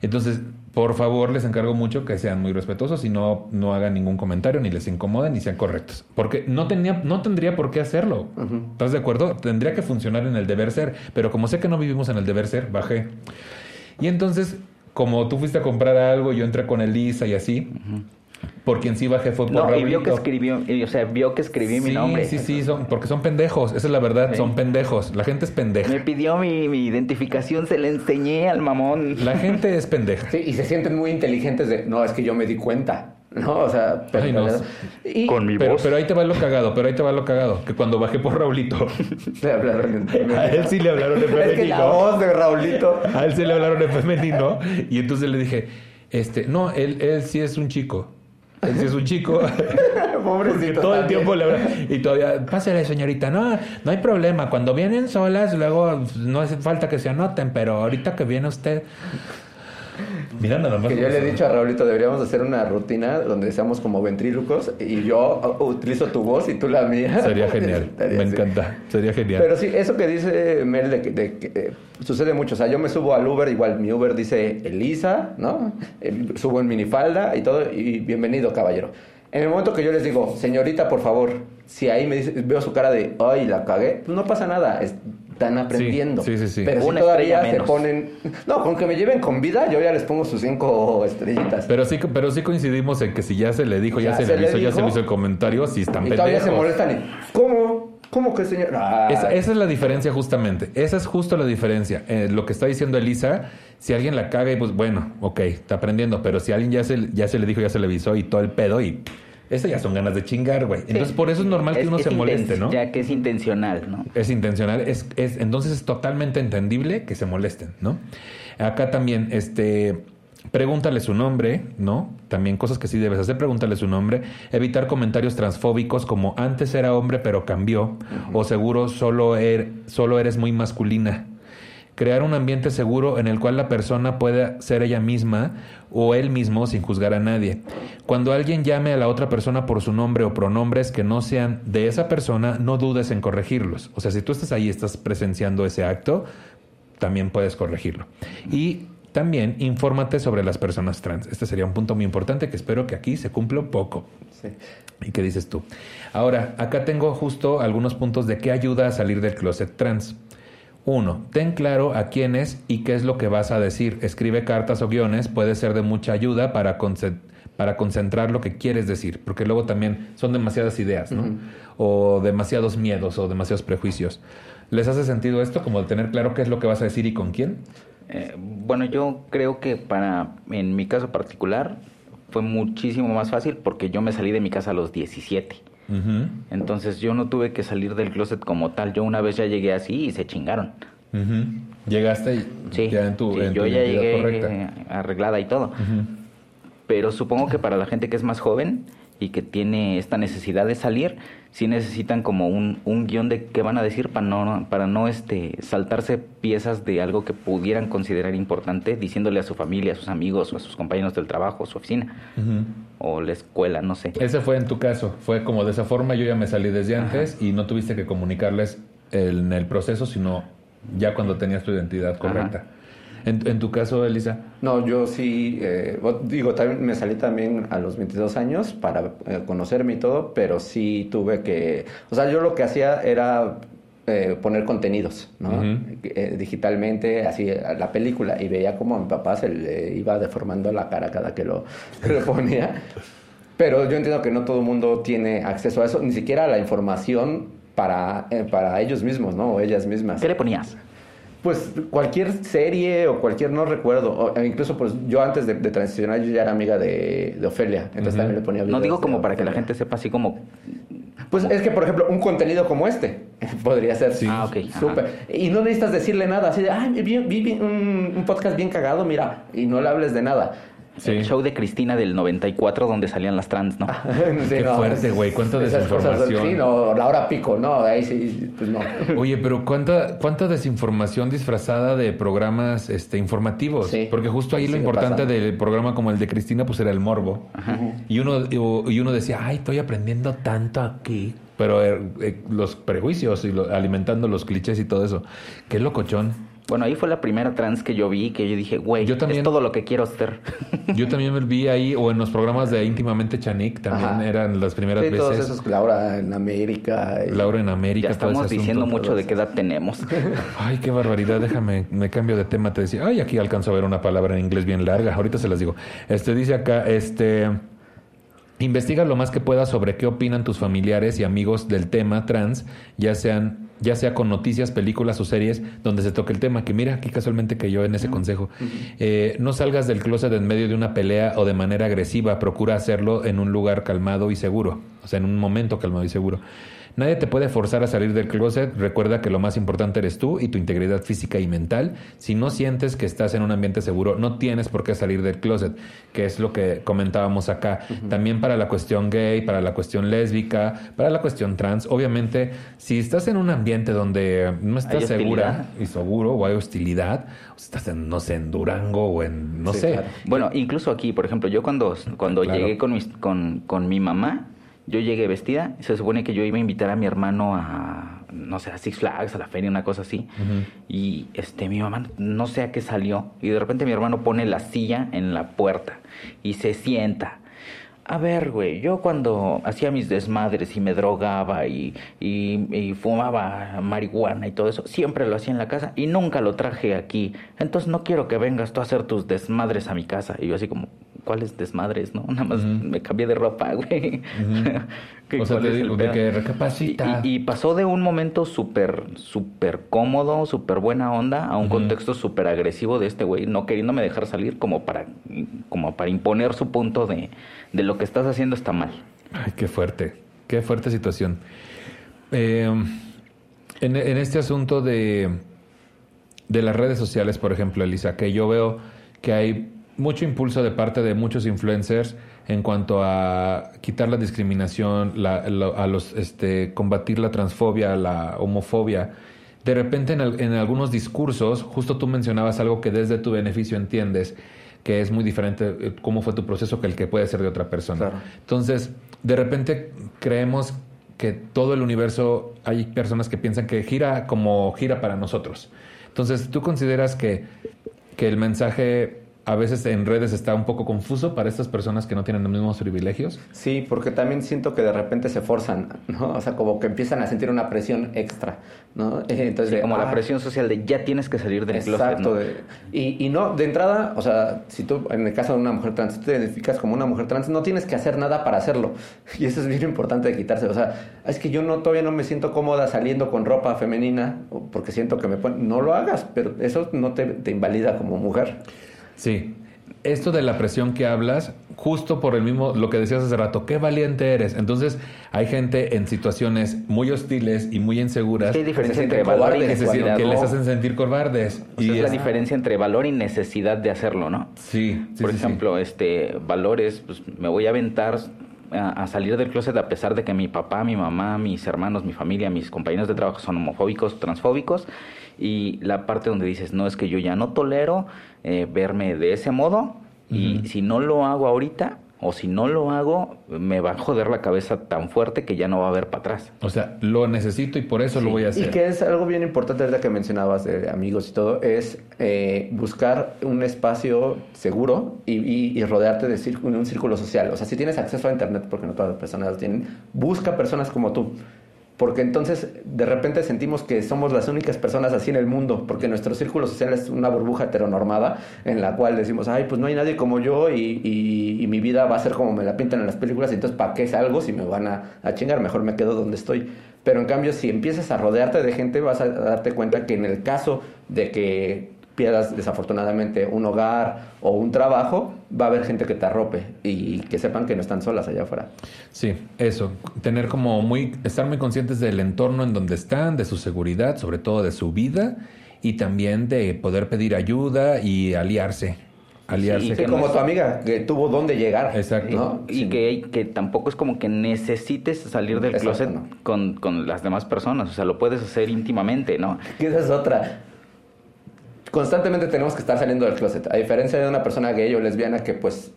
[SPEAKER 1] Entonces, por favor, les encargo mucho que sean muy respetuosos y no, no hagan ningún comentario, ni les incomoden, ni sean correctos. Porque no, tenía, no tendría por qué hacerlo. ¿Estás de acuerdo? Tendría que funcionar en el deber ser. Pero como sé que no vivimos en el deber ser, bajé. Y entonces, como tú fuiste a comprar algo, yo entré con Elisa y así. Por quien sí bajé fue por
[SPEAKER 3] No, y vio que
[SPEAKER 1] Raulito.
[SPEAKER 3] escribió, y, o sea, vio que escribí mi nombre.
[SPEAKER 1] Sí, sí, son, porque son pendejos. Esa es la verdad,
[SPEAKER 3] Sí.
[SPEAKER 1] son pendejos. La gente es pendeja.
[SPEAKER 3] Me pidió mi, mi identificación, se le enseñé al mamón.
[SPEAKER 1] La gente es pendeja.
[SPEAKER 2] Sí, y se sienten muy inteligentes de, no, es que yo me di cuenta. No, o sea, pero,
[SPEAKER 1] Ay, no.
[SPEAKER 2] y
[SPEAKER 3] Con mi
[SPEAKER 1] Pero,
[SPEAKER 3] voz.
[SPEAKER 1] pero ahí te va lo cagado, pero ahí te va lo cagado. Que cuando bajé por Raulito,
[SPEAKER 2] le hablaron en
[SPEAKER 1] a él sí le hablaron en
[SPEAKER 2] Es que la
[SPEAKER 1] femenino.
[SPEAKER 2] voz de Raulito.
[SPEAKER 1] A él sí le hablaron en femenino. Y entonces le dije, este, no, él, él sí es un chico. Él sí es un chico.
[SPEAKER 2] Pobrecito.
[SPEAKER 1] todo el
[SPEAKER 2] también.
[SPEAKER 1] tiempo le habla. Y todavía, pásale, señorita. No, no hay problema. Cuando vienen solas, luego no hace falta que se anoten, pero ahorita que viene usted. Mira nada más.
[SPEAKER 2] Que yo le he dicho a Raulito, deberíamos hacer una rutina donde seamos como ventrílocos y yo uh, utilizo tu voz y tú la mía.
[SPEAKER 1] Sería genial. Me
[SPEAKER 2] así.
[SPEAKER 1] encanta. Sería genial.
[SPEAKER 2] Pero sí, eso que dice Mel de que, de que, eh, sucede mucho. O sea, yo me subo al Uber, igual mi Uber dice Elisa, ¿no? Eh, subo en minifalda y todo, y bienvenido, caballero. En el momento que yo les digo, señorita, por favor, si ahí me dice, veo su cara de, ay, la cagué, pues no pasa nada, están aprendiendo.
[SPEAKER 1] sí, sí, sí.
[SPEAKER 2] Pero si todavía se
[SPEAKER 3] menos.
[SPEAKER 2] ponen, no, con que me lleven con vida, yo ya les pongo sus cinco estrellitas.
[SPEAKER 1] Pero sí, pero sí coincidimos en que si ya se le dijo, ya,
[SPEAKER 2] Ya
[SPEAKER 1] se,
[SPEAKER 2] se
[SPEAKER 1] le hizo, ya se le hizo el comentario, si están
[SPEAKER 2] y todavía
[SPEAKER 1] pendejos.
[SPEAKER 2] se molestan y, ¿cómo? ¿Cómo que señor?
[SPEAKER 1] Esa, esa es la diferencia justamente. Esa es justo la diferencia. Eh, lo que está diciendo Elisa, si alguien la caga y pues bueno, ok, está aprendiendo, pero si alguien ya se, ya se le dijo, ya se le avisó y todo el pedo y... Esas ya son ganas de chingar, güey. Entonces por eso es normal que
[SPEAKER 3] Es-
[SPEAKER 1] uno
[SPEAKER 3] es
[SPEAKER 1] se moleste, ¿no?
[SPEAKER 3] Ya que es intencional, ¿no?
[SPEAKER 1] Es intencional, es, es, entonces es totalmente entendible que se molesten, ¿no? Acá también, este, pregúntale su nombre, ¿no? También cosas que sí debes hacer, pregúntale su nombre, evitar comentarios transfóbicos como antes era hombre pero cambió, o seguro solo, er- solo eres muy masculina. Crear un ambiente seguro en el cual la persona pueda ser ella misma o él mismo sin juzgar a nadie. Cuando alguien llame a la otra persona por su nombre o pronombres que no sean de esa persona, no dudes en corregirlos. O sea, si tú estás ahí y estás presenciando ese acto, también puedes corregirlo. Y también infórmate sobre las personas trans. Este sería un punto muy importante que espero que aquí se cumpla un poco.
[SPEAKER 2] sí.
[SPEAKER 1] ¿Y qué dices tú? Ahora, acá tengo justo algunos puntos de qué ayuda a salir del closet trans. Uno, ten claro a quién es y qué es lo que vas a decir. Escribe cartas o guiones, puede ser de mucha ayuda para, conce- para concentrar lo que quieres decir, porque luego también son demasiadas ideas, ¿no? O demasiados miedos o demasiados prejuicios. ¿Les hace sentido esto, como de tener claro qué es lo que vas a decir y con quién?
[SPEAKER 3] Eh, bueno, yo creo que para, en mi caso particular, fue muchísimo más fácil porque yo me salí de mi casa a los 17. Entonces yo no tuve que salir del closet como tal. Yo una vez ya llegué así y se chingaron.
[SPEAKER 1] Llegaste y
[SPEAKER 3] Sí,
[SPEAKER 1] ya en tu,
[SPEAKER 3] sí,
[SPEAKER 1] en tu
[SPEAKER 3] yo ya llegué
[SPEAKER 1] correcta.
[SPEAKER 3] eh, arreglada y todo. Pero supongo que para la gente que es más joven y que tiene esta necesidad de salir, sí necesitan como un, un guion de qué van a decir para no, para no este, saltarse piezas de algo que pudieran considerar importante, diciéndole a su familia, a sus amigos o a sus compañeros del trabajo, su oficina o la escuela, no sé.
[SPEAKER 1] Ese fue en tu caso, fue como de esa forma, yo ya me salí desde antes y no tuviste que comunicarles en el proceso, sino ya cuando tenías tu identidad correcta. En, en tu caso, Elisa,
[SPEAKER 2] No, yo sí, eh, digo, también me salí también a los 22 años para eh, conocerme y todo, pero sí tuve que, o sea, yo lo que hacía era eh, poner contenidos, ¿no? Eh, digitalmente, así, a la película, y veía como a mi papá se le iba deformando la cara cada que lo, que lo ponía. Pero yo entiendo que no todo el mundo tiene acceso a eso, ni siquiera a la información para, eh, para ellos mismos, ¿no? O ellas mismas.
[SPEAKER 3] ¿Qué le ponías?
[SPEAKER 2] Pues cualquier serie o cualquier, no recuerdo. O, e incluso, pues yo antes de, de transicionar, yo ya era amiga de, de Ofelia. Entonces también le ponía
[SPEAKER 3] No digo como para que la gente sepa así como...
[SPEAKER 2] Pues es que, por ejemplo, un contenido como este podría ser
[SPEAKER 1] Sí.
[SPEAKER 3] Ah, ok, ajá.
[SPEAKER 2] súper. Y no necesitas decirle nada. Así de, ay, vi, vi- vi un, un podcast bien cagado, mira. Y no le hables de nada.
[SPEAKER 1] Sí.
[SPEAKER 3] El show de Cristina del 94 donde salían las trans, ¿no?
[SPEAKER 2] Sí,
[SPEAKER 1] Qué fuerte, güey, cuánta desinformación.
[SPEAKER 2] Sí, no, la hora pico, no, ahí sí, pues no.
[SPEAKER 1] oye, pero cuánta, cuánta desinformación disfrazada de programas este, informativos.
[SPEAKER 2] Sí.
[SPEAKER 1] Porque justo ahí
[SPEAKER 2] Sí,
[SPEAKER 1] lo importante del programa como el de Cristina, pues era el morbo. Y uno, y uno decía, ay, estoy aprendiendo tanto aquí. Pero eh, eh, los prejuicios y lo- alimentando los clichés y todo eso. Qué locochón.
[SPEAKER 3] Bueno, ahí fue la primera trans que yo vi que yo dije, güey,
[SPEAKER 1] Yo también-
[SPEAKER 3] es todo lo que quiero ser.
[SPEAKER 1] Yo también me vi ahí, o en los programas de íntimamente Chanik, también
[SPEAKER 2] Ajá.
[SPEAKER 1] eran las primeras
[SPEAKER 2] Sí, todos
[SPEAKER 1] veces.
[SPEAKER 2] esos, Laura en América. y-
[SPEAKER 1] Laura en América,
[SPEAKER 3] ya
[SPEAKER 1] todo ese
[SPEAKER 3] estamos diciendo
[SPEAKER 1] asunto.
[SPEAKER 3] mucho de qué edad tenemos.
[SPEAKER 1] Ay, qué barbaridad, déjame, me cambio de tema, te decía, ay, aquí alcanzo a ver una palabra en inglés bien larga, ahorita se las digo. Este dice acá, este, investiga lo más que puedas sobre qué opinan tus familiares y amigos del tema trans, ya sean, ya sea con noticias, películas o series donde se toque el tema, que mira, aquí casualmente que yo en ese consejo, Eh, no salgas del closet en medio de una pelea o de manera agresiva, procura hacerlo en un lugar calmado y seguro, o sea, en un momento calmado y seguro. Nadie te puede forzar a salir del closet. Recuerda que lo más importante eres tú y tu integridad física y mental. Si no sientes que estás en un ambiente seguro, no tienes por qué salir del closet, que es lo que comentábamos acá. También para la cuestión gay, para la cuestión lésbica, para la cuestión trans. Obviamente, si estás en un ambiente donde no estás segura y seguro o hay hostilidad, o estás en, no sé, en Durango o en, no
[SPEAKER 2] Sí,
[SPEAKER 1] sé.
[SPEAKER 2] claro.
[SPEAKER 3] Bueno, incluso aquí, por ejemplo, yo cuando, cuando
[SPEAKER 1] Claro.
[SPEAKER 3] llegué con, mis- con, con mi mamá, yo llegué vestida, se supone que yo iba a invitar a mi hermano a, no sé, a Six Flags, a la feria, una cosa así. Y este, mi mamá no sé a qué salió. Y de repente mi hermano pone la silla en la puerta y se sienta. A ver, güey, yo cuando hacía mis desmadres y me drogaba y, y, y fumaba marihuana y todo eso, siempre lo hacía en la casa y nunca lo traje aquí. Entonces no quiero que vengas tú a hacer tus desmadres a mi casa. Y yo así como, ¿cuáles desmadres, no? Nada más me cambié de ropa, güey.
[SPEAKER 1] o sea, te digo, de que recapacita.
[SPEAKER 3] Y, pasó de un momento súper, súper cómodo, súper buena onda, a un contexto súper agresivo de este güey, no queriéndome dejar salir como para, como para imponer su punto de, de lo que estás haciendo está mal.
[SPEAKER 1] Ay, qué fuerte, qué fuerte situación. Eh, en, este asunto de, de las redes sociales, por ejemplo, Elisa, que yo veo que hay mucho impulso de parte de muchos influencers en cuanto a quitar la discriminación, a los, este, combatir la transfobia, la homofobia. De repente en, en, algunos discursos, justo tú mencionabas algo que desde tu beneficio entiendes, que es muy diferente eh, cómo fue tu proceso que el que puede ser de otra persona. Entonces, de repente creemos que todo el universo hay personas que piensan que gira como gira para nosotros. Entonces, ¿tú consideras que, que el mensaje a veces en redes está un poco confuso para estas personas que no tienen los mismos privilegios.
[SPEAKER 2] Sí, porque también siento que de repente se forzan, ¿no? O sea, como que empiezan a sentir una presión extra, ¿no?
[SPEAKER 3] Entonces, como la ah, presión social de ya tienes que salir del
[SPEAKER 2] exacto, y, y, no, de entrada, o sea, si tú, en el caso de una mujer trans, tú te identificas como una mujer trans, no tienes que hacer nada para hacerlo. Y eso es bien importante de quitarse. O sea, es que yo no todavía no me siento cómoda saliendo con ropa femenina porque siento que me ponen... No lo hagas, pero eso no te, te invalida como mujer.
[SPEAKER 1] Sí. Esto de la presión que hablas, justo por el mismo, lo que decías hace rato, qué valiente eres. Entonces, hay gente en situaciones muy hostiles y muy inseguras.
[SPEAKER 3] ¿Qué diferencia entre valor y necesidad?
[SPEAKER 1] Que les hacen sentir cobardes.
[SPEAKER 3] y es la diferencia entre valor y necesidad de hacerlo, ¿no?
[SPEAKER 1] Sí.
[SPEAKER 3] por ejemplo, este, valores, pues me voy a aventar a, salir del closet a pesar de que mi papá, mi mamá, mis hermanos, mi familia, mis compañeros de trabajo son homofóbicos, transfóbicos y la parte donde dices, no es que yo ya no tolero eh, verme de ese modo y si no lo hago ahorita o si no lo hago, me va a joder la cabeza tan fuerte que ya no va a haber para atrás.
[SPEAKER 1] O sea, lo necesito y por eso lo voy a hacer.
[SPEAKER 2] Y que es algo bien importante, verdad que mencionabas de amigos y todo, es eh, buscar un espacio seguro y, rodearte de un círculo social. O sea, si tienes acceso a Internet, porque no todas las personas lo tienen, busca personas como tú porque entonces de repente sentimos que somos las únicas personas así en el mundo, porque nuestro círculo social es una burbuja heteronormada en la cual decimos, ay, pues no hay nadie como yo y, mi vida va a ser como me la pintan en las películas, y entonces ¿para qué salgo si me van a, a chingar? Mejor me quedo donde estoy. Pero en cambio, si empiezas a rodearte de gente, vas a darte cuenta que en el caso de que pierdas desafortunadamente un hogar o un trabajo, va a haber gente que te arrope y que sepan que no están solas allá afuera.
[SPEAKER 1] Sí, eso, tener como muy, estar muy conscientes del entorno en donde están, de su seguridad, sobre todo de su vida y también de poder pedir ayuda y aliarse. Aliarse.
[SPEAKER 2] Sí, como tu amiga que tuvo dónde llegar.
[SPEAKER 1] Exacto.
[SPEAKER 3] Y que, que tampoco es como que necesites salir del closet con, con, las demás personas. O sea, lo puedes hacer íntimamente, ¿no?
[SPEAKER 2] esa es otra constantemente tenemos que estar saliendo del closet. A diferencia de una persona gay o lesbiana que pues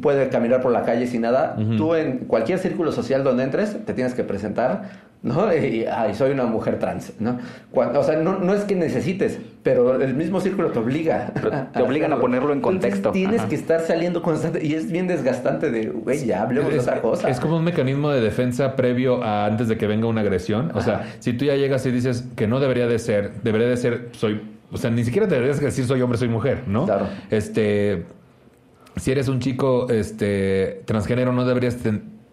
[SPEAKER 2] puede caminar por la calle sin nada, tú en cualquier círculo social donde entres te tienes que presentar, ¿no? Y ay, soy una mujer trans, ¿no? o sea, no, no, es que necesites, pero el mismo círculo te obliga.
[SPEAKER 3] te obligan a, ponerlo en contexto.
[SPEAKER 2] tienes que estar saliendo constante y es bien desgastante de, güey, ya hablemos de otra cosa.
[SPEAKER 1] Es como un mecanismo de defensa previo a antes de que venga una agresión. O sea, si tú ya llegas y dices que no debería de ser, debería de ser, soy o sea, ni siquiera te deberías decir soy hombre, soy mujer, ¿no?
[SPEAKER 2] Claro.
[SPEAKER 1] Este, si eres un chico este, transgénero, no deberías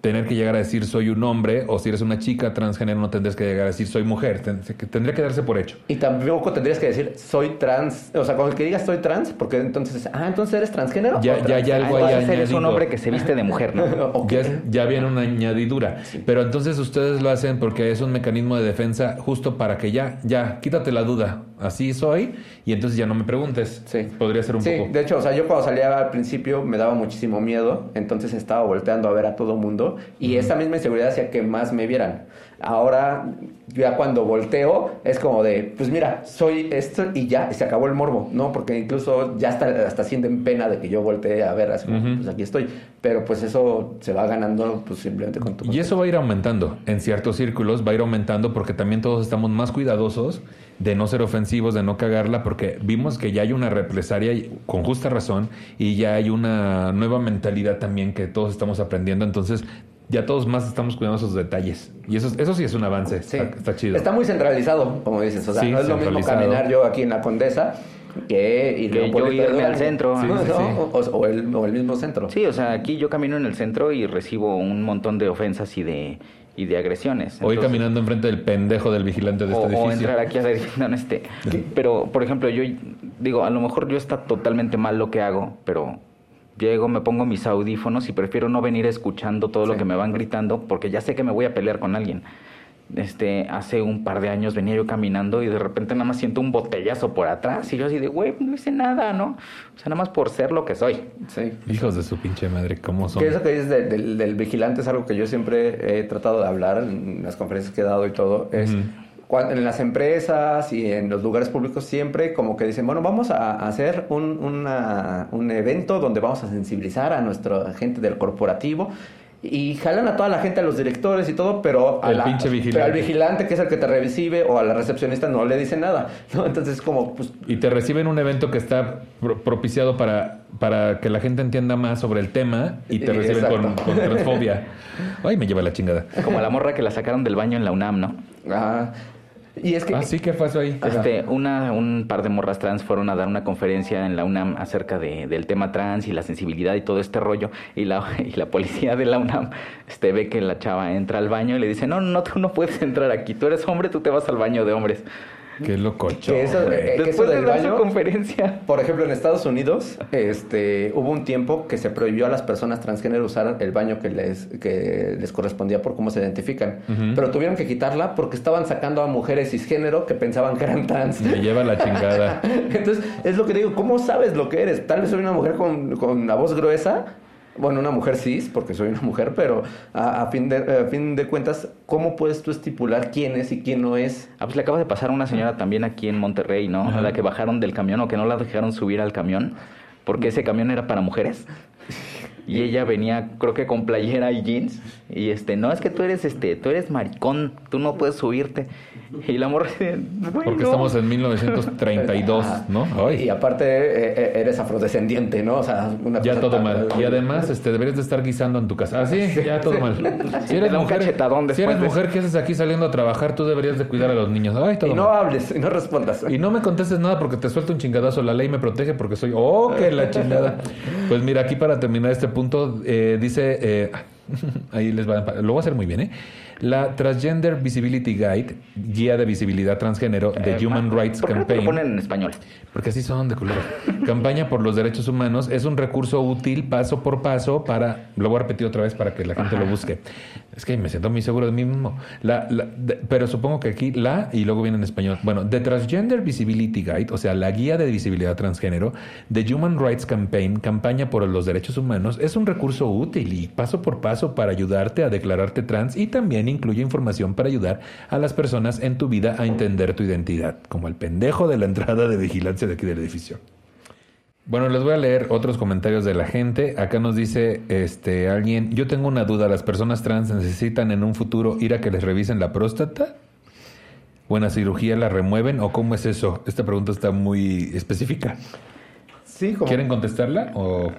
[SPEAKER 1] tener que llegar a decir soy un hombre, o si eres una chica transgénero no tendrías que llegar a decir soy mujer, tendría que darse por hecho.
[SPEAKER 2] Y tampoco tendrías que decir soy trans, o sea, con el que digas soy trans, porque entonces, ah, entonces eres transgénero.
[SPEAKER 1] Ya, ya, ya algo
[SPEAKER 3] ah, eres un hombre que se viste de mujer, ¿no?
[SPEAKER 1] ya, viene una añadidura. Pero entonces ustedes lo hacen porque es un mecanismo de defensa justo para que ya, ya, quítate la duda, así soy, y entonces ya no me preguntes.
[SPEAKER 2] Sí.
[SPEAKER 1] Podría ser un
[SPEAKER 2] sí,
[SPEAKER 1] poco.
[SPEAKER 2] de hecho, o sea, yo cuando salía al principio me daba muchísimo miedo, entonces estaba volteando a ver a todo mundo y esa misma inseguridad hacía que más me vieran. Ahora, ya cuando volteo, es como de, pues mira, soy esto y ya, se acabó el morbo, ¿no? Porque incluso ya hasta, hasta sienten pena de que yo voltee a ver, así pues aquí estoy. Pero pues eso se va ganando pues simplemente con tu...
[SPEAKER 1] Y eso va a ir aumentando, en ciertos círculos va a ir aumentando porque también todos estamos más cuidadosos de no ser ofensivos, de no cagarla, porque vimos que ya hay una represaria con justa razón y ya hay una nueva mentalidad también que todos estamos aprendiendo. Entonces, ya todos más estamos cuidando esos detalles. Y eso, eso sí es un avance. Está, chido.
[SPEAKER 2] Está muy centralizado, como dices. O sea, no es lo mismo caminar yo aquí en la Condesa que ir
[SPEAKER 3] Que yo irme al centro,
[SPEAKER 1] Sí,
[SPEAKER 2] ¿no?
[SPEAKER 1] sí, sí.
[SPEAKER 2] O, o el, o el mismo centro.
[SPEAKER 3] Sí, o sea, aquí yo camino en el centro y recibo un montón de ofensas y de, y de agresiones.
[SPEAKER 1] Hoy
[SPEAKER 3] Entonces-
[SPEAKER 1] caminando enfrente del pendejo del vigilante de
[SPEAKER 3] o,
[SPEAKER 1] este
[SPEAKER 3] o
[SPEAKER 1] edificio.
[SPEAKER 3] entrar aquí a decir, no, no esté. Pero, por ejemplo, yo digo, a lo mejor yo está totalmente mal lo que hago, pero llego, me pongo mis audífonos y prefiero no venir escuchando todo lo que me van gritando porque ya sé que me voy a pelear con alguien. Este, hace un par de años venía yo caminando y de repente nada más siento un botellazo por atrás y yo así de, güey, no hice nada, ¿no? O sea, nada más por ser lo que soy.
[SPEAKER 2] Sí.
[SPEAKER 1] Hijos de su pinche madre, ¿cómo son?
[SPEAKER 2] Que eso que dices de- del, del vigilante es algo que yo siempre he tratado de hablar en las conferencias que he dado y todo. Es. En las empresas y en los lugares públicos siempre como que dicen, bueno, vamos a hacer un, una- un evento donde vamos a sensibilizar a nuestra gente del corporativo. Y jalan a toda la gente, a los directores y todo, pero, a
[SPEAKER 1] El
[SPEAKER 2] la-
[SPEAKER 1] pinche
[SPEAKER 2] pero al
[SPEAKER 1] vigilante.
[SPEAKER 2] que es el que te recibe, o a la recepcionista no le dice nada. ¿no? Entonces, como, pues,
[SPEAKER 1] Y te reciben un evento que está pro- propiciado para, para que la gente entienda más sobre el tema y te
[SPEAKER 2] Eh,
[SPEAKER 1] reciben con,
[SPEAKER 2] exacto.
[SPEAKER 1] con transfobia. Ay, me lleva la chingada.
[SPEAKER 3] Como la morra que la sacaron del baño en la UNAM, ¿no?
[SPEAKER 2] ah, y es que...
[SPEAKER 1] Ah, sí, ¿qué pasó ahí?
[SPEAKER 3] Este, una, un par de morras trans fueron a dar una conferencia en la UNAM acerca de, del tema trans y la sensibilidad y todo este rollo. Y la, y la policía de la UNAM este, ve que la chava entra al baño y le dice, no, no, tú no puedes entrar aquí. Tú eres hombre, tú te vas al baño de hombres.
[SPEAKER 1] Qué lococho.
[SPEAKER 2] Que eso- eh, que
[SPEAKER 3] Después de
[SPEAKER 2] del
[SPEAKER 3] dar su
[SPEAKER 2] baño-
[SPEAKER 3] conferencia.
[SPEAKER 2] Por ejemplo, en Estados Unidos, este, hubo un tiempo que se prohibió a las personas transgénero usar el baño que les, que les correspondía por cómo se identifican. Pero tuvieron que quitarla porque estaban sacando a mujeres cisgénero que pensaban que eran trans.
[SPEAKER 1] Me lleva la chingada.
[SPEAKER 2] Entonces, es lo que digo, ¿cómo sabes lo que eres? Tal vez soy una mujer con, con una voz gruesa. Bueno, una mujer cis, porque soy una mujer, pero a, a fin de, a fin de cuentas, ¿cómo puedes tú estipular quién es y quién no es?
[SPEAKER 3] Ah, pues le acaba de pasar a una señora también aquí en Monterrey, ¿no?
[SPEAKER 1] Ajá.
[SPEAKER 3] A la que bajaron del camión o que no la dejaron subir al camión porque ese camión era para mujeres. Y ella venía, creo que con playera y jeans. Y este, no, es que tú eres este, tú eres maricón, tú no puedes subirte. Y la morra.
[SPEAKER 1] Porque estamos en 1932,
[SPEAKER 2] Ajá.
[SPEAKER 1] ¿no?
[SPEAKER 2] Y
[SPEAKER 1] Ay,
[SPEAKER 2] aparte eh, eh, eres afrodescendiente, ¿no? O sea, una
[SPEAKER 1] ya
[SPEAKER 2] cosa
[SPEAKER 1] todo
[SPEAKER 2] tan-
[SPEAKER 1] mal. Y además, este, deberías de estar guisando en tu casa. Ah, sí, ya todo mal. Si eres mujer, si eres mujer, ¿qué haces aquí saliendo a trabajar? Tú deberías de cuidar a los niños. Ay, todo
[SPEAKER 2] Y no
[SPEAKER 1] mal.
[SPEAKER 2] hables, y no respondas.
[SPEAKER 1] Y no me contestes nada porque te suelto un chingadazo. La ley me protege porque soy. ¡Oh, que la chingada! Pues mira, aquí para terminar este punto, eh, dice. eh, ahí les va. Lo voy a hacer muy bien, ¿eh? La Transgender Visibility Guide, guía de visibilidad transgénero de
[SPEAKER 3] Eh,
[SPEAKER 1] Human Rights
[SPEAKER 3] ¿Por qué no te lo
[SPEAKER 1] Campaign.
[SPEAKER 3] ponen en español?
[SPEAKER 1] Porque así son de culero. Campaña por los derechos humanos es un recurso útil paso por paso para. Lo voy a repetir otra vez para que la gente lo busque. Es que me siento muy seguro de mí mismo. La, la- de- pero supongo que aquí la y luego viene en español. Bueno, The Transgender Visibility Guide, o sea, la guía de visibilidad transgénero de Human Rights Campaign, campaña por los derechos humanos, es un recurso útil y paso por paso para ayudarte a declararte trans y también incluye información para ayudar a las personas en tu vida a entender tu identidad, como el pendejo de la entrada de vigilancia de aquí del edificio. Bueno, les voy a leer otros comentarios de la gente. Acá nos dice este alguien, yo tengo una duda, ¿las personas trans necesitan en un futuro ir a que les revisen la próstata? ¿O en la cirugía la remueven? ¿O cómo es eso? Esta pregunta está muy específica.
[SPEAKER 2] Sí, como...
[SPEAKER 1] ¿Quieren contestarla? ¿O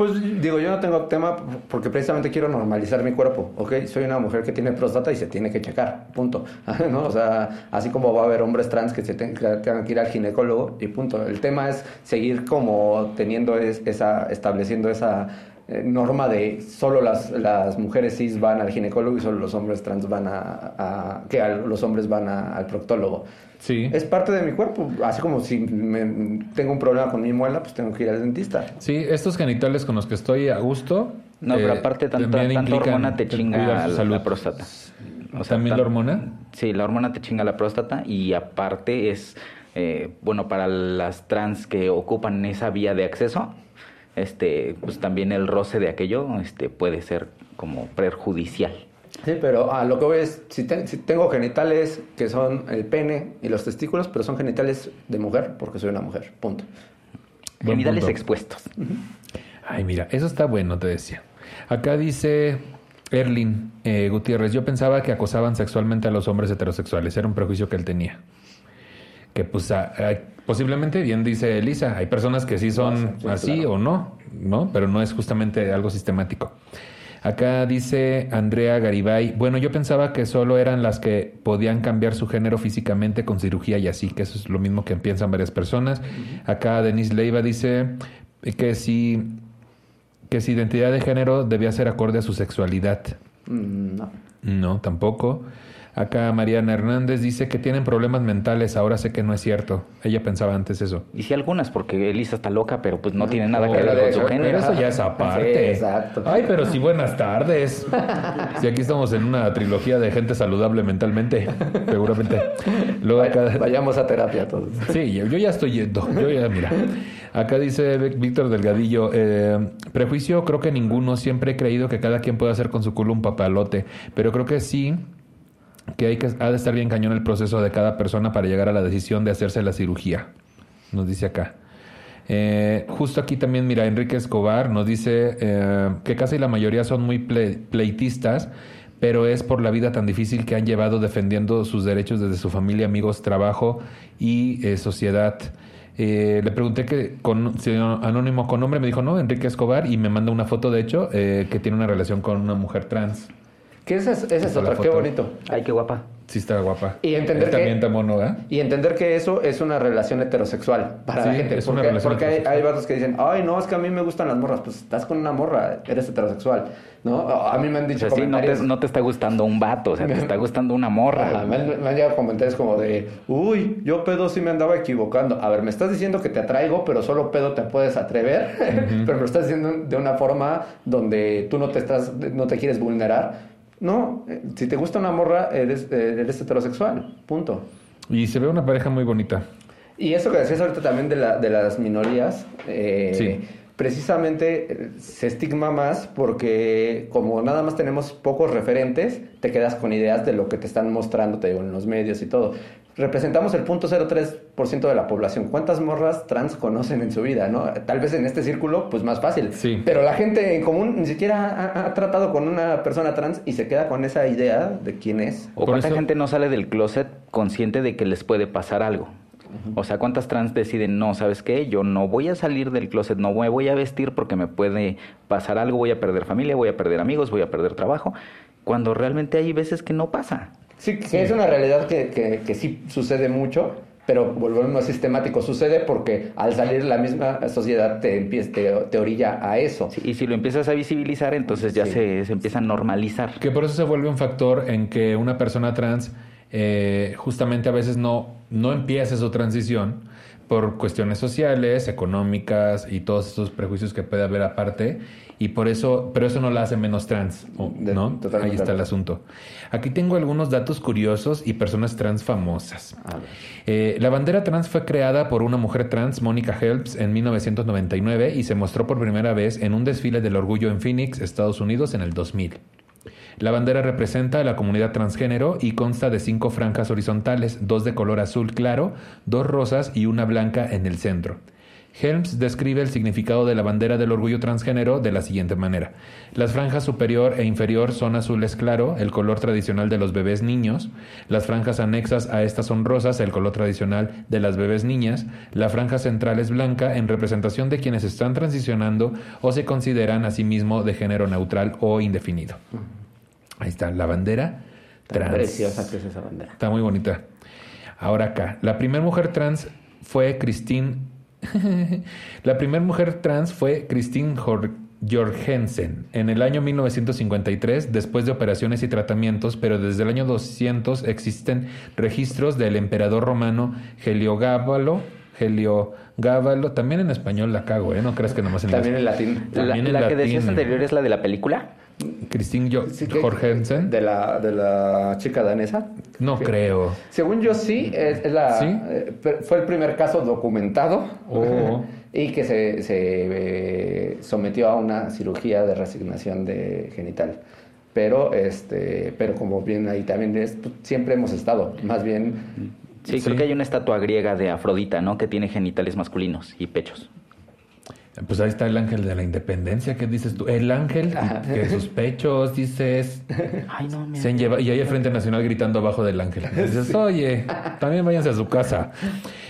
[SPEAKER 2] Pues digo, yo no tengo tema porque precisamente quiero normalizar mi cuerpo, ¿ok? Soy una mujer que tiene próstata y se tiene que checar, punto. O sea, así como va a haber hombres trans que se tengan que ir al ginecólogo y punto. El tema es seguir como teniendo es- esa, estableciendo esa norma de solo las, las mujeres cis van al ginecólogo y solo los hombres trans van a, a- que al- los hombres van a- al proctólogo.
[SPEAKER 1] sí?
[SPEAKER 2] Es parte de mi cuerpo, así como si me- tengo un problema con mi muela, pues tengo que ir al dentista.
[SPEAKER 1] Sí, estos genitales con los que estoy a gusto.
[SPEAKER 3] No, pero
[SPEAKER 1] eh,
[SPEAKER 3] aparte tanta,
[SPEAKER 1] también
[SPEAKER 3] tanta hormona te chinga la,
[SPEAKER 1] salud.
[SPEAKER 3] la próstata. O sea,
[SPEAKER 1] ¿También
[SPEAKER 3] tan-
[SPEAKER 1] la hormona?
[SPEAKER 3] Sí, la hormona te chinga la próstata y aparte es, eh, bueno, para las trans que ocupan esa vía de acceso, este, pues también el roce de aquello este, puede ser como perjudicial.
[SPEAKER 2] Sí, pero a lo que voy es, si, te- si tengo genitales que son el pene y los testículos, pero son genitales de mujer, porque soy una mujer, punto.
[SPEAKER 1] Buen
[SPEAKER 3] Genitales
[SPEAKER 1] punto.
[SPEAKER 3] expuestos.
[SPEAKER 1] Ay, mira, eso está bueno, te decía. Acá dice Erlin eh, Gutiérrez, yo pensaba que acosaban sexualmente a los hombres heterosexuales, era un prejuicio que él tenía. Que pues a- a- posiblemente, bien dice Elisa, hay personas que sí son
[SPEAKER 2] Sí,
[SPEAKER 1] así
[SPEAKER 2] claro.
[SPEAKER 1] o no, ¿no? Pero no es justamente algo sistemático. Acá dice Andrea Garibay, bueno, yo pensaba que solo eran las que podían cambiar su género físicamente con cirugía y así, que eso es lo mismo que piensan varias personas. Acá Denise Leiva dice que si, que si identidad de género debía ser acorde a su sexualidad.
[SPEAKER 2] Mm, no.
[SPEAKER 1] No, tampoco. Acá Mariana Hernández dice que tienen problemas mentales, ahora sé que no es cierto. Ella pensaba antes eso.
[SPEAKER 3] Y sí algunas, porque Elisa está loca, pero pues no tiene nada
[SPEAKER 1] Oh,
[SPEAKER 3] que ver
[SPEAKER 2] pero
[SPEAKER 3] con
[SPEAKER 2] de
[SPEAKER 3] su género.
[SPEAKER 1] Pero eso ya es aparte.
[SPEAKER 2] Sí, exacto.
[SPEAKER 1] Ay, pero sí, buenas tardes. Si aquí estamos en una trilogía de gente saludable mentalmente, seguramente. Luego
[SPEAKER 2] Vaya-
[SPEAKER 1] acá.
[SPEAKER 2] vayamos a terapia todos.
[SPEAKER 1] Sí, yo, yo ya estoy yendo. Yo ya, mira. Acá dice Víctor Delgadillo, eh, prejuicio creo que ninguno, siempre he creído que cada quien puede hacer con su culo un papalote, pero creo que sí que hay que ha de estar bien cañón el proceso de cada persona para llegar a la decisión de hacerse la cirugía. Nos dice acá. Eh, justo aquí también, mira, Enrique Escobar nos dice eh, que casi la mayoría son muy ple- pleitistas, pero es por la vida tan difícil que han llevado defendiendo sus derechos desde su familia, amigos, trabajo y eh, sociedad. Eh, le pregunté que con si anónimo con nombre, me dijo no, Enrique Escobar, y me manda una foto, de hecho, eh, que tiene una relación con una mujer trans.
[SPEAKER 2] Que esa es, esa es
[SPEAKER 1] Esa la
[SPEAKER 2] otra, qué bonito.
[SPEAKER 3] Ay, qué guapa.
[SPEAKER 1] Sí, está guapa.
[SPEAKER 2] Y entender
[SPEAKER 1] Él
[SPEAKER 2] que-
[SPEAKER 1] también está mono, ¿eh?
[SPEAKER 2] Y entender que eso es una relación heterosexual para la
[SPEAKER 1] Sí,
[SPEAKER 2] gente.
[SPEAKER 1] es una
[SPEAKER 2] porque
[SPEAKER 1] relación
[SPEAKER 2] porque hay, hay vatos que dicen, ay, no, es que a mí me gustan las morras. Pues estás con una morra, eres heterosexual. ¿no? A mí me han
[SPEAKER 3] O
[SPEAKER 2] dicho
[SPEAKER 3] sea, sí, no te,
[SPEAKER 2] comentarios.
[SPEAKER 3] no te está gustando un vato, o sea, te está gustando una morra.
[SPEAKER 2] Ajá, me, han, me han llegado comentarios como de, uy, yo pedo sí me andaba equivocando. A ver, me estás diciendo que te atraigo, pero solo pedo te puedes atrever, pero me lo estás diciendo de una forma donde tú no te estás, no te quieres vulnerar. No, eh, si te gusta una morra, eres, eh, eres heterosexual, punto.
[SPEAKER 1] Y se ve una pareja muy bonita.
[SPEAKER 2] Y eso que decías ahorita también de, la, de las minorías, eh,
[SPEAKER 1] Sí.
[SPEAKER 2] Precisamente eh, se estigma más porque como nada más tenemos pocos referentes, te quedas con ideas de lo que te están mostrando, te digo, en los medios y todo. Representamos el 0.03% de la población. ¿Cuántas morras trans conocen en su vida? ¿no? Tal vez en este círculo, pues más fácil.
[SPEAKER 1] Sí.
[SPEAKER 2] Pero la gente en común ni siquiera ha, ha tratado con una persona trans y se queda con esa idea de quién es.
[SPEAKER 3] O
[SPEAKER 1] Por
[SPEAKER 3] cuánta
[SPEAKER 1] eso-
[SPEAKER 3] gente no sale del closet consciente de que les puede pasar algo. O sea, cuántas trans deciden, no, ¿sabes qué? Yo no voy a salir del closet, no me voy a vestir porque me puede pasar algo, voy a perder familia, voy a perder amigos, voy a perder trabajo, cuando realmente hay veces que no pasa.
[SPEAKER 2] Sí, que es una realidad que, que, que sí sucede mucho, pero volvemos a sistemático. Sucede porque al salir la misma sociedad te, empieza, te, te orilla a eso.
[SPEAKER 3] Sí, y si lo empiezas a visibilizar, entonces ya
[SPEAKER 2] Sí.
[SPEAKER 3] se, se empieza a normalizar.
[SPEAKER 1] Que por eso se vuelve un factor en que una persona trans eh, justamente a veces no, no empieza su transición por cuestiones sociales, económicas y todos esos prejuicios que puede haber aparte. Y por eso, pero eso no la hace menos trans, ¿o-
[SPEAKER 2] De-
[SPEAKER 1] ¿no?
[SPEAKER 2] totalmente
[SPEAKER 1] Ahí está el asunto. Aquí tengo algunos datos curiosos y personas trans famosas. Eh, la bandera trans fue creada por una mujer trans, Mónica Helps, en 1999 y se mostró por primera vez en un desfile del orgullo en Phoenix, Estados Unidos, en el 2000. La bandera representa a la comunidad transgénero y consta de cinco franjas horizontales, dos de color azul claro, dos rosas y una blanca en el centro. Helms describe el significado de la bandera del orgullo transgénero de la siguiente manera. Las franjas superior e inferior son azules claro, el color tradicional de los bebés niños. Las franjas anexas a estas son rosas, el color tradicional de las bebés niñas. La franja central es blanca en representación de quienes están transicionando o se consideran a sí mismo de género neutral o indefinido. Ahí está, la bandera
[SPEAKER 2] Tan
[SPEAKER 1] trans.
[SPEAKER 2] preciosa que es esa bandera.
[SPEAKER 1] Está muy bonita. Ahora acá, la primera mujer trans fue Christine. la primera mujer trans fue Christine Jor- Jorgensen en el año 1953, después de operaciones y tratamientos, pero desde el año 200 existen registros del emperador romano Heliogábalo. Heliogábalo, también en español la cago, ¿eh? No creas que nomás en
[SPEAKER 2] También en latín.
[SPEAKER 3] La,
[SPEAKER 1] También en
[SPEAKER 3] la que
[SPEAKER 1] latín.
[SPEAKER 3] decías anterior es la de la película.
[SPEAKER 1] Christine Jo-
[SPEAKER 2] Sí,
[SPEAKER 1] Jorgensen.
[SPEAKER 2] De la, de la chica danesa.
[SPEAKER 1] No
[SPEAKER 2] Sí.
[SPEAKER 1] creo.
[SPEAKER 2] Según yo sí, es, es la,
[SPEAKER 1] ¿Sí?
[SPEAKER 2] eh, fue el primer caso documentado
[SPEAKER 1] Oh.
[SPEAKER 2] y que se, se, eh, sometió a una cirugía de resignación de genital. Pero, este, pero como bien ahí también es, pues, siempre hemos estado, más bien
[SPEAKER 3] Sí,
[SPEAKER 1] Sí.
[SPEAKER 3] creo que hay una estatua griega de Afrodita, ¿no? Que tiene genitales masculinos y pechos.
[SPEAKER 1] Pues ahí está el ángel de la independencia, ¿qué dices tú? El ángel que sus pechos, dices,
[SPEAKER 3] Ay, no,
[SPEAKER 1] se han lleva- y ahí el Frente Nacional gritando abajo del ángel. Dices, oye, también váyanse a su casa.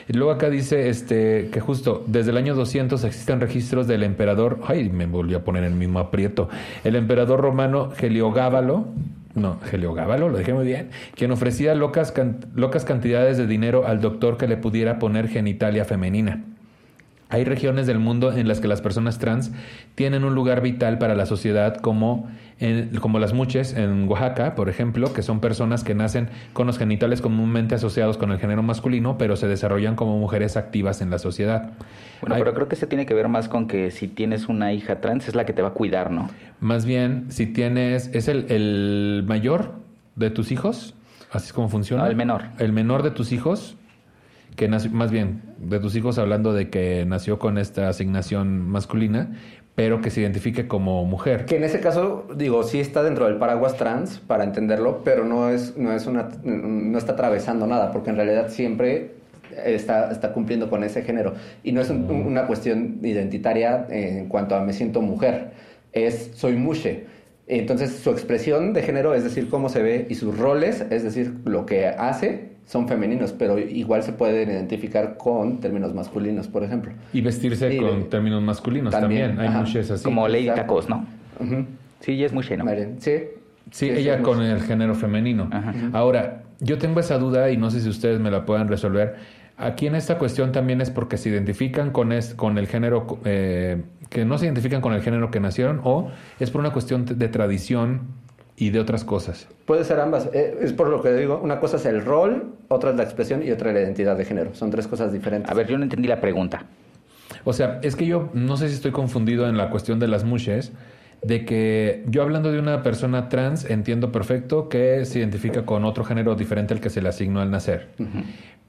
[SPEAKER 1] Y luego acá dice este que justo desde el año 200 existen registros del emperador, ay, me volví a poner en el mismo aprieto, el emperador romano Heliogábalo, no, Heliogábalo, lo dejé muy bien, quien ofrecía locas, locas cantidades de dinero al doctor que le pudiera poner genitalia femenina. Hay regiones del mundo en las que las personas trans tienen un lugar vital para la sociedad, como, como las muches en Oaxaca, por ejemplo, que son personas que nacen con los genitales comúnmente asociados con el género masculino, pero se desarrollan como mujeres activas en la sociedad.
[SPEAKER 3] Bueno, pero creo que se tiene que ver más con que si tienes una hija trans es la que te va a cuidar, ¿no?
[SPEAKER 1] Más bien, si tienes, es el, el mayor de tus hijos, así es como funciona.
[SPEAKER 3] el menor.
[SPEAKER 1] El menor de tus hijos que nació, más bien, de tus hijos hablando de que nació con esta asignación masculina, pero que se identifique como mujer.
[SPEAKER 2] Que en ese caso, digo, sí está dentro del paraguas trans, para entenderlo, pero no es, no es una, no está atravesando nada, porque en realidad siempre está, está cumpliendo con ese género. Y no es mm. una cuestión identitaria en cuanto a me siento mujer, es soy mushe. Entonces su expresión de género, es decir, cómo se ve, y sus roles, es decir, lo que hace, son femeninos, pero igual se pueden identificar con términos masculinos, por ejemplo.
[SPEAKER 1] Y vestirse con términos masculinos también. Hay muchas así.
[SPEAKER 3] Como Lady Tacos, ¿no? Sí, ella es muy ¿no?
[SPEAKER 2] Sí.
[SPEAKER 1] Sí, ella con el género femenino. Ahora, yo tengo esa duda y no sé si ustedes me la puedan resolver. Aquí en esta cuestión también es porque se identifican con, es, con el género, eh, que no se identifican con el género que nacieron o es por una cuestión de tradición y de otras cosas.
[SPEAKER 2] Puede ser ambas. Eh, es por lo que digo, una cosa es el rol, otra es la expresión y otra es la identidad de género. Son tres cosas diferentes.
[SPEAKER 3] A ver, yo no entendí la pregunta.
[SPEAKER 1] O sea, es que yo no sé si estoy confundido en la cuestión de las mushes, de que yo hablando de una persona trans entiendo perfecto que se identifica con otro género diferente al que se le asignó al nacer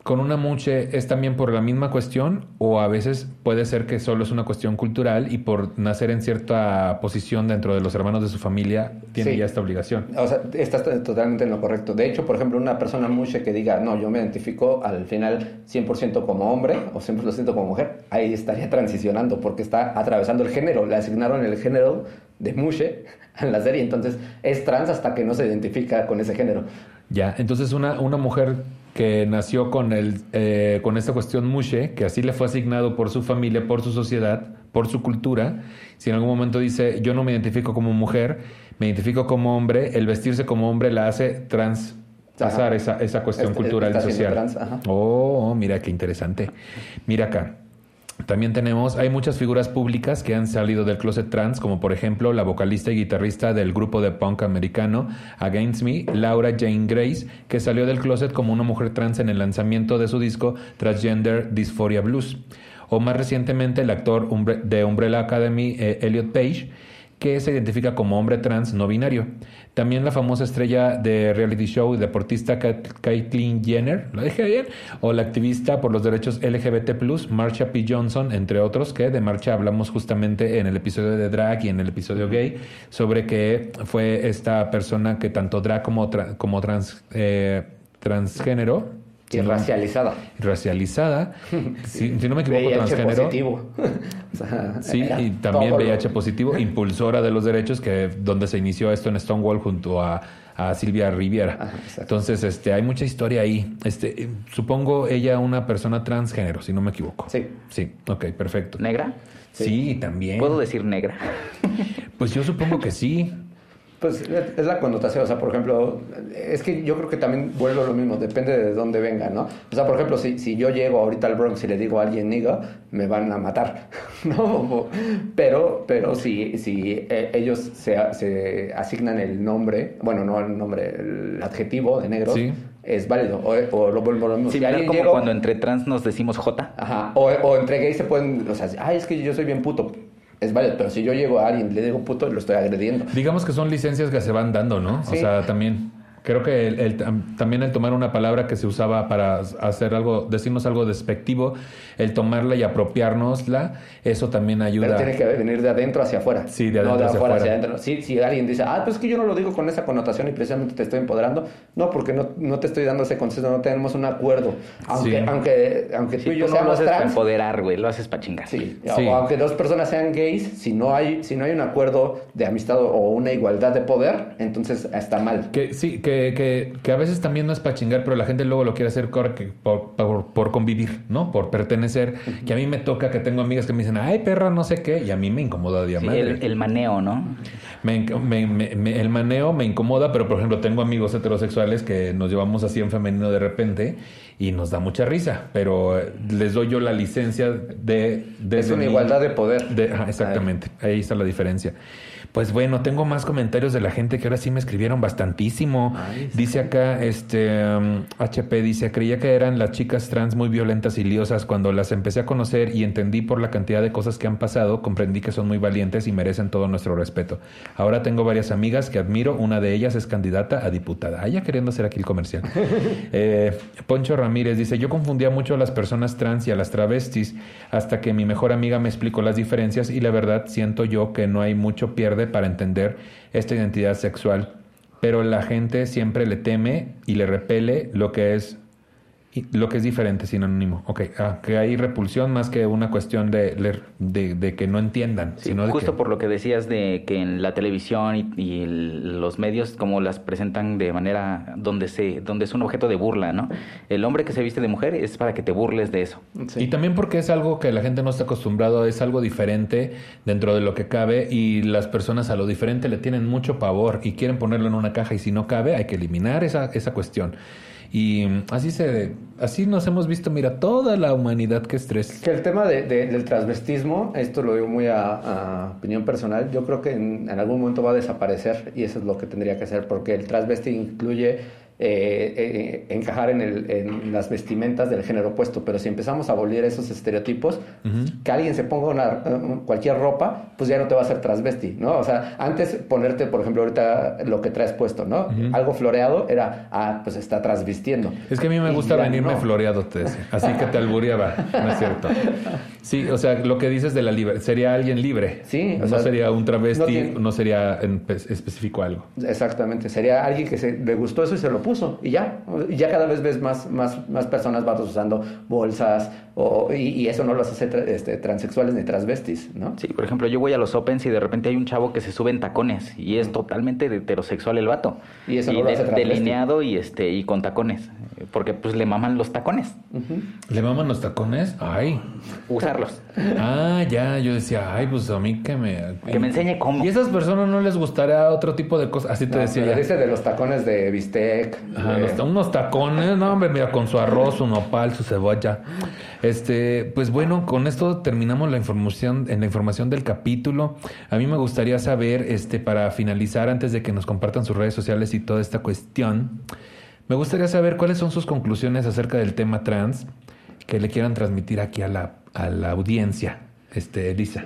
[SPEAKER 1] con una muche es también por la misma cuestión o a veces puede ser que solo es una cuestión cultural y por nacer en cierta posición dentro de los hermanos de su familia tiene ya esta obligación.
[SPEAKER 2] O sea, estás totalmente en lo correcto. De hecho, por ejemplo, una persona muche que diga, no, yo me identifico al final 100% como hombre o 100% como mujer, ahí estaría transicionando porque está atravesando el género. Le asignaron el género de muche en la serie, entonces es trans hasta que no se identifica con ese género.
[SPEAKER 1] Ya, entonces una, una mujer que nació con, el, eh, con esta cuestión mushe, que así le fue asignado por su familia, por su sociedad, por su cultura, si en algún momento dice yo no me identifico como mujer, me identifico como hombre, el vestirse como hombre la hace trans pasar esa, esa cuestión cultural y social. oh, mira qué interesante. Mira acá. También tenemos, hay muchas figuras públicas que han salido del closet trans, como por ejemplo la vocalista y guitarrista del grupo de punk americano Against Me, Laura Jane Grace, que salió del closet como una mujer trans en el lanzamiento de su disco Transgender Dysphoria Blues. O más recientemente el actor de Umbrella Academy, eh, Elliot Page, que se identifica como hombre trans no binario. También la famosa estrella de reality show y deportista Caitlyn Jenner, ¿lo dije bien? O la activista por los derechos LGBT+, Marsha P. Johnson, entre otros, que de Marsha hablamos justamente en el episodio de drag y en el episodio gay, sobre que fue esta persona que tanto drag como, como trans, eh, transgénero,
[SPEAKER 2] y racializada.
[SPEAKER 1] Racializada. si, no me equivoco, transgénero. positivo. sí, y también VIH positivo, impulsora de los derechos, que donde se inició esto en Stonewall junto a, a Silvia Riviera. Entonces, este, hay mucha historia ahí. Este, supongo ella una persona transgénero, si no me equivoco.
[SPEAKER 2] Sí.
[SPEAKER 1] Sí, ok, perfecto.
[SPEAKER 3] ¿Negra?
[SPEAKER 1] sí también.
[SPEAKER 3] ¿Puedo decir negra?
[SPEAKER 1] pues yo supongo que sí.
[SPEAKER 2] Pues es la connotación, o sea, por ejemplo, es que yo creo que también vuelvo a lo mismo, depende de dónde venga, ¿no? O sea, por ejemplo, si, si yo llego ahorita al Bronx y le digo a alguien niga, me van a matar, ¿no? Pero, pero si, si eh, ellos se, se asignan el nombre, bueno, no el nombre, el adjetivo de negro, es válido. O, lo vuelvo a lo mismo.
[SPEAKER 3] si alguien como cuando entre trans nos decimos J.
[SPEAKER 2] Ajá, o, o entre gays se pueden, o sea, ay, es que yo soy bien puto es válido, pero si yo llego a alguien y le digo puto, lo estoy agrediendo.
[SPEAKER 1] Digamos que son licencias que se van dando, ¿no? O sea, también. Creo que el, también el tomar una palabra que se usaba para hacer algo, decirnos algo despectivo, el tomarla y apropiárnosla, eso también ayuda.
[SPEAKER 2] Pero tiene que venir de adentro hacia afuera.
[SPEAKER 1] Sí, de adentro no de afuera hacia, adentro.
[SPEAKER 2] Sí, si alguien dice, ah, pues es que yo no lo digo con esa connotación y precisamente te estoy empoderando, no, porque no, no te estoy dando ese concepto, no tenemos un acuerdo. Aunque, aunque, aunque tú y yo
[SPEAKER 3] tú
[SPEAKER 2] seamos
[SPEAKER 3] no lo haces empoderar, güey, lo haces para chingar.
[SPEAKER 2] Sí. O aunque dos personas sean gays, si no hay, si no hay un acuerdo de amistad o una igualdad de poder, entonces está mal.
[SPEAKER 1] Que sí, que que, que, que a veces también no es para chingar, pero la gente luego lo quiere hacer por, por, por convivir, ¿no? Por pertenecer. Que a mí me toca que tengo amigas que me dicen, ay, perra, no sé qué, y a mí me incomoda
[SPEAKER 3] sí, el, el, maneo, ¿no?
[SPEAKER 1] Me, me, me, el maneo me incomoda, pero por ejemplo, tengo amigos heterosexuales que nos llevamos así en femenino de repente y nos da mucha risa, pero eh, les doy yo la licencia de...
[SPEAKER 2] de es una igualdad de poder.
[SPEAKER 1] De, exactamente, ahí está la diferencia. Pues bueno, tengo más comentarios de la gente que ahora sí me escribieron bastantísimo. Dice acá, este, HP um, dice, creía que eran las chicas trans muy violentas y liosas. Cuando las empecé a conocer y entendí por la cantidad de cosas que han pasado, comprendí que son muy valientes y merecen todo nuestro respeto. Ahora tengo varias amigas que admiro. Una de ellas es candidata a diputada. Ah, ya queriendo hacer aquí el comercial. eh, Poncho Ramírez dice, yo confundía mucho a las personas trans y a las travestis hasta que mi mejor amiga me explicó las diferencias y la verdad siento yo que no hay mucho pierde para entender esta identidad sexual, pero la gente siempre le teme y le repele lo que es lo que es diferente, sinónimo. Ok, ah, que hay repulsión más que una cuestión de, de, que no entiendan. sino
[SPEAKER 3] justo por lo que decías de que en la televisión y, los medios como las presentan de manera donde, se, donde es un objeto de burla, ¿no? El hombre que se viste de mujer es para que te burles de eso.
[SPEAKER 1] Y también porque es algo que la gente no está acostumbrado, es algo diferente dentro de lo que cabe y las personas a lo diferente le tienen mucho pavor y quieren ponerlo en una caja y si no cabe hay que eliminar esa, esa cuestión. Y así se, así nos hemos visto, mira, toda la humanidad que estrés.
[SPEAKER 2] Que el tema de, del transvestismo, esto lo digo muy a, opinión personal, yo creo que en, en, algún momento va a desaparecer y eso es lo que tendría que hacer, porque el transvesti incluye eh, eh, encajar en, el, en, las vestimentas del género opuesto, pero si empezamos a abolir esos estereotipos, que alguien se ponga una, cualquier ropa, pues ya no te va a hacer transvesti, ¿no? O sea, antes ponerte, por ejemplo, ahorita lo que traes puesto, ¿no? Algo floreado era, ah, pues está transvistiendo.
[SPEAKER 1] Es que a mí me gusta venirme floreado, te decía. Así que te albureaba, ¿no es cierto? Sí, o sea, lo que dices de la libertad, sería alguien libre.
[SPEAKER 2] Sí,
[SPEAKER 1] o no sería un travesti, no, sería en específico algo.
[SPEAKER 2] Exactamente, sería alguien que se, le gustó eso y se lo puso y ya. Y ya cada vez ves más, más, más personas vatos usando bolsas o, y, eso no los hace este, transexuales ni transvestis, ¿no?
[SPEAKER 3] Sí, por ejemplo, yo voy a los Opens y de repente hay un chavo que se sube en tacones y es totalmente heterosexual el vato.
[SPEAKER 2] Y eso no lo hace
[SPEAKER 3] Delineado y, este, y con tacones porque pues le maman los tacones.
[SPEAKER 1] ¿Le maman los tacones? Ay.
[SPEAKER 3] Usarlos.
[SPEAKER 1] Ah, ya, yo decía, ay, pues a mí que me...
[SPEAKER 3] Que me enseñe cómo.
[SPEAKER 1] Y a esas personas no les gustaría otro tipo de cosas, así te decía.
[SPEAKER 2] Ya. Dice de los tacones de bistec.
[SPEAKER 1] Ajá, unos tacones, no, hombre, mira, con su arroz, su nopal, su cebolla. Este, pues bueno, con esto terminamos la información, en la información del capítulo. A mí me gustaría saber, este, para finalizar, antes de que nos compartan sus redes sociales y toda esta cuestión, me gustaría saber cuáles son sus conclusiones acerca del tema trans que le quieran transmitir aquí a la, a la audiencia, este, Elisa.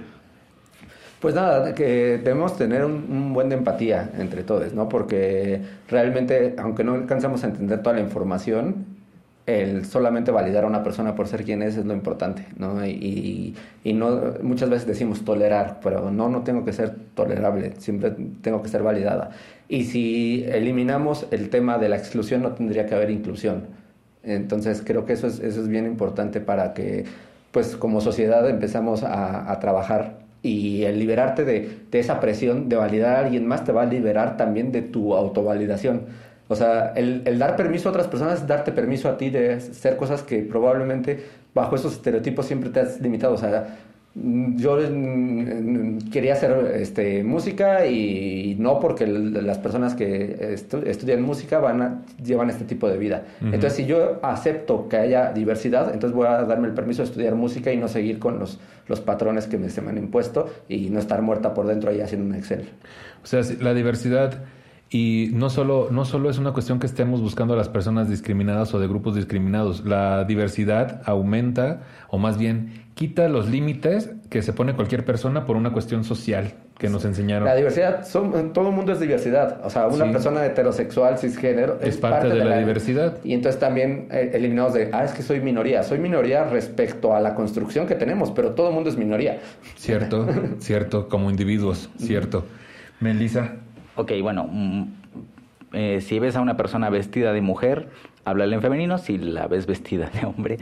[SPEAKER 2] Pues nada, que debemos tener un, buen de empatía entre todos, ¿no? Porque realmente, aunque no alcanzamos a entender toda la información, el solamente validar a una persona por ser quien es es lo importante, ¿no? Y, y, no, muchas veces decimos tolerar, pero no, no tengo que ser tolerable, siempre tengo que ser validada. Y si eliminamos el tema de la exclusión, no tendría que haber inclusión. Entonces creo que eso es, eso es bien importante para que, pues como sociedad, empezamos a, trabajar y el liberarte de, de, esa presión de validar a alguien más te va a liberar también de tu autovalidación. O sea, el, el dar permiso a otras personas es darte permiso a ti de hacer cosas que probablemente bajo esos estereotipos siempre te has limitado. O sea, yo quería hacer este, música y no porque las personas que estudian música van a, llevan este tipo de vida. Entonces, si yo acepto que haya diversidad, entonces voy a darme el permiso de estudiar música y no seguir con los, los patrones que me, se me han impuesto y no estar muerta por dentro ahí haciendo un Excel.
[SPEAKER 1] O sea, la diversidad y no solo, no solo es una cuestión que estemos buscando a las personas discriminadas o de grupos discriminados, la diversidad aumenta o más bien quita los límites que se pone cualquier persona por una cuestión social que nos enseñaron.
[SPEAKER 2] La diversidad, son, todo el mundo es diversidad. O sea, una persona heterosexual, cisgénero,
[SPEAKER 1] es, parte, de, la, diversidad.
[SPEAKER 2] Y entonces también eh, eliminamos de, ah, es que soy minoría. Soy minoría respecto a la construcción que tenemos, pero todo el mundo es minoría.
[SPEAKER 1] Cierto, cierto, como individuos, cierto. Melissa.
[SPEAKER 3] Ok, bueno, mm, eh, si ves a una persona vestida de mujer, háblale en femenino. Si la ves vestida de hombre,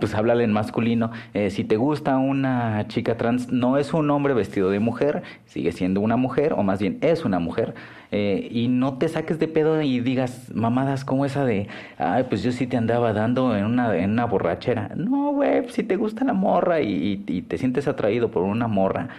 [SPEAKER 3] pues háblale en masculino. Eh, si te gusta una chica trans, no es un hombre vestido de mujer, sigue siendo una mujer, o más bien es una mujer. Eh, y no te saques de pedo y digas mamadas como esa de, ay, pues yo sí te andaba dando en una, en una borrachera. No, güey, si te gusta la morra y, y te sientes atraído por una morra,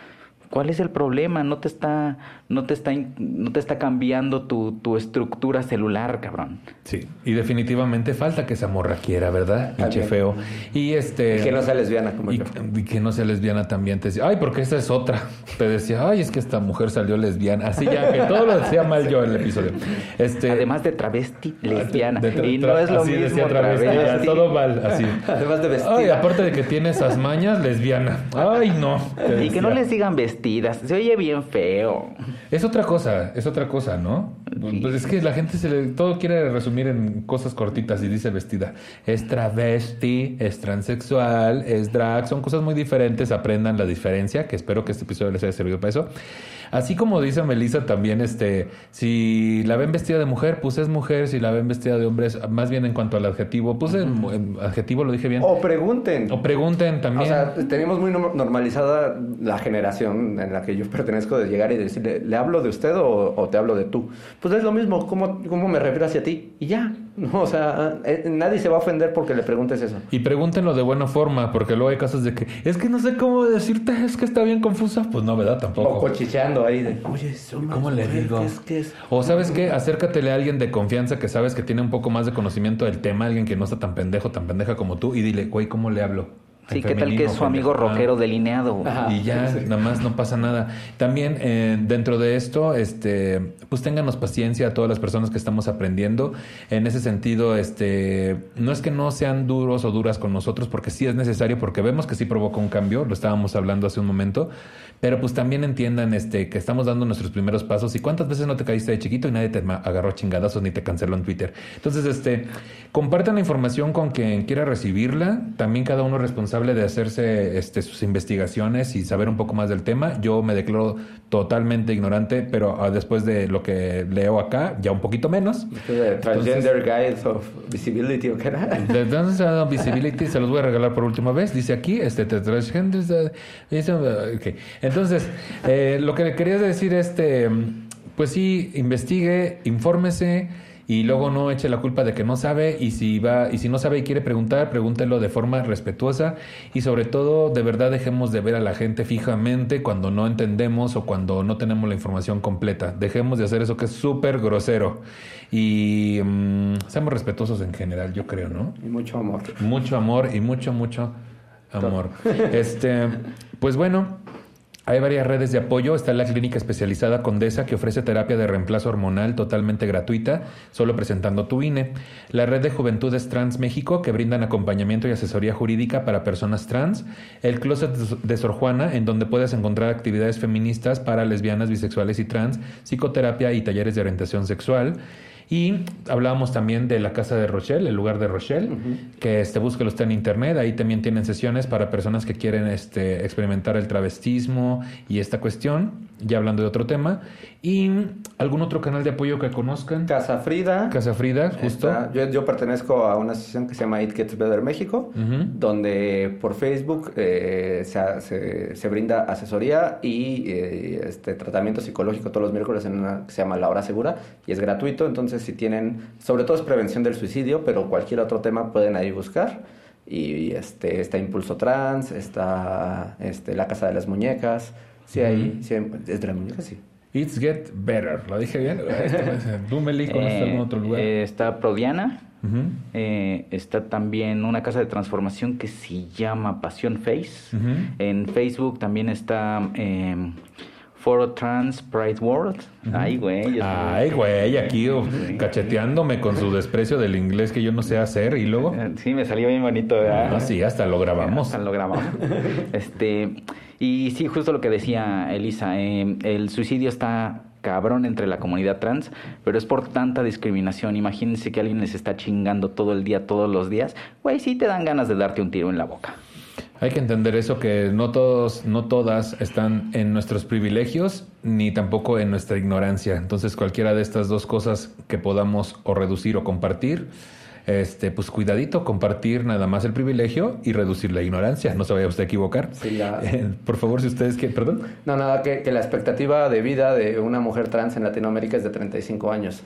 [SPEAKER 3] ¿Cuál es el problema? No te está, no te está, no te está cambiando tu, tu estructura celular, cabrón.
[SPEAKER 1] Sí, y definitivamente falta que esa morra quiera, ¿verdad? Pinche feo. Y este.
[SPEAKER 2] Y que no sea lesbiana como
[SPEAKER 1] y,
[SPEAKER 2] yo.
[SPEAKER 1] Y que no sea lesbiana también. Te decía, ay, porque esta es otra. Te decía, ay, es que esta mujer salió lesbiana. Así ya, que todo lo decía mal yo en el episodio. Este,
[SPEAKER 3] Además de travesti, lesbiana. y no es lo
[SPEAKER 1] así
[SPEAKER 3] mismo.
[SPEAKER 1] Decía travesti, ya, todo mal, así.
[SPEAKER 2] Además de vestida.
[SPEAKER 1] Ay, aparte de que tiene esas mañas, lesbiana. Ay, no.
[SPEAKER 3] Y que no les digan vestidas. Se oye bien feo.
[SPEAKER 1] Es otra cosa, es otra cosa, ¿no? Pues es que la gente se le, todo quiere resumir en cosas cortitas y dice vestida. Es travesti, es transexual, es drag, son cosas muy diferentes. Aprendan la diferencia, que espero que este episodio les haya servido para eso. Así como dice Melissa también, este, si la ven vestida de mujer, pues es mujer. Si la ven vestida de hombre, más bien en cuanto al adjetivo, pues en, adjetivo lo dije bien.
[SPEAKER 2] O pregunten.
[SPEAKER 1] O pregunten también.
[SPEAKER 2] O sea, tenemos muy normalizada la generación en la que yo pertenezco de llegar y decirle, ¿le hablo de usted o, te hablo de tú? Pues es lo mismo, ¿cómo, cómo me refiero hacia ti? Y ya. No, o sea, eh, nadie se va a ofender porque le preguntes eso.
[SPEAKER 1] Y pregúntenlo de buena forma, porque luego hay casos de que, es que no sé cómo decirte, es que está bien confusa. Pues no, ¿verdad? Tampoco.
[SPEAKER 2] O cochicheando ahí de, oye,
[SPEAKER 1] ¿cómo le digo? O sabes qué, acércatele a alguien de confianza que sabes que tiene un poco más de conocimiento del tema, alguien que no está tan pendejo, tan pendeja como tú, y dile, güey, ¿cómo le hablo?
[SPEAKER 3] Sí, ¿qué tal que es su amigo rockero delineado?
[SPEAKER 1] y ya, nada más no pasa nada. También eh, dentro de esto, este, pues ténganos paciencia a todas las personas que estamos aprendiendo. En ese sentido, este, no es que no sean duros o duras con nosotros, porque sí es necesario, porque vemos que sí provoca un cambio, lo estábamos hablando hace un momento, pero pues también entiendan este, que estamos dando nuestros primeros pasos y cuántas veces no te caíste de chiquito y nadie te agarró chingadazos ni te canceló en Twitter. Entonces, este, compartan la información con quien quiera recibirla. También cada uno es responsable de hacerse este, sus investigaciones y saber un poco más del tema. Yo me declaro totalmente ignorante, pero ah, después de lo que leo acá, ya un poquito menos.
[SPEAKER 2] Transgender Guides of Visibility, ¿o qué era?
[SPEAKER 1] De Transgender Visibility se los voy a regalar por última vez. Dice aquí, este, Transgender... Okay. Entonces, eh, lo que le quería decir, este, pues sí, investigue, infórmese y luego no eche la culpa de que no sabe y si va y si no sabe y quiere preguntar, pregúntelo de forma respetuosa y sobre todo de verdad dejemos de ver a la gente fijamente cuando no entendemos o cuando no tenemos la información completa. Dejemos de hacer eso que es súper grosero y mm, seamos respetuosos en general, yo creo, ¿no?
[SPEAKER 2] Y mucho amor.
[SPEAKER 1] Mucho amor y mucho mucho amor. este, pues bueno, hay varias redes de apoyo. Está la clínica especializada Condesa que ofrece terapia de reemplazo hormonal totalmente gratuita, solo presentando tu INE. La red de Juventudes Trans México que brindan acompañamiento y asesoría jurídica para personas trans. El Closet de Sor Juana, en donde puedes encontrar actividades feministas para lesbianas, bisexuales y trans, psicoterapia y talleres de orientación sexual. Y hablábamos también de la casa de Rochelle, el lugar de Rochelle, que este, búsquelo está en internet. Ahí también tienen sesiones para personas que quieren este, experimentar el travestismo y esta cuestión, ya hablando de otro tema. ¿Y algún otro canal de apoyo que conozcan?
[SPEAKER 2] Casa Frida.
[SPEAKER 1] Casa Frida, justo.
[SPEAKER 2] yo, yo, pertenezco a una asociación que se llama It Gets Better México, donde por Facebook eh, se, se, brinda asesoría y eh, este, tratamiento psicológico todos los miércoles en una que se llama La Hora Segura y es gratuito. Entonces, si tienen, sobre todo es prevención del suicidio, pero cualquier otro tema pueden ahí buscar. Y este, está Impulso Trans, está este, La Casa de las Muñecas. Sí, ahí, sí, es de las muñecas, sí.
[SPEAKER 1] It's Get Better, ¿lo dije bien? Dumeli, ¿conoces algún otro lugar?
[SPEAKER 3] Eh, está Prodiana. eh, está también una casa de transformación que se llama Pasión Face. En Facebook también está eh, Foro Trans Pride World. Ay, güey.
[SPEAKER 1] Ay, güey, aquí cacheteándome con su desprecio del inglés que yo no sé hacer y luego.
[SPEAKER 3] Sí, me salió bien bonito, ¿verdad?
[SPEAKER 1] Ah, sí, hasta lo grabamos.
[SPEAKER 3] Hasta lo grabamos. este. Y sí, justo lo que decía Elisa, eh, el suicidio está cabrón entre la comunidad trans, pero es por tanta discriminación. Imagínense que alguien les está chingando todo el día, todos los días. Güey, sí te dan ganas de darte un tiro en la boca.
[SPEAKER 1] Hay que entender eso, que no todos, no todas están en nuestros privilegios, ni tampoco en nuestra ignorancia. Entonces, cualquiera de estas dos cosas que podamos o reducir o compartir, este, pues cuidadito, compartir nada más el privilegio y reducir la ignorancia. No se vaya usted a equivocar. Eh, por favor, si ustedes quieren, perdón.
[SPEAKER 2] No, nada, que, que la expectativa de vida de una mujer trans en Latinoamérica es de 35 años.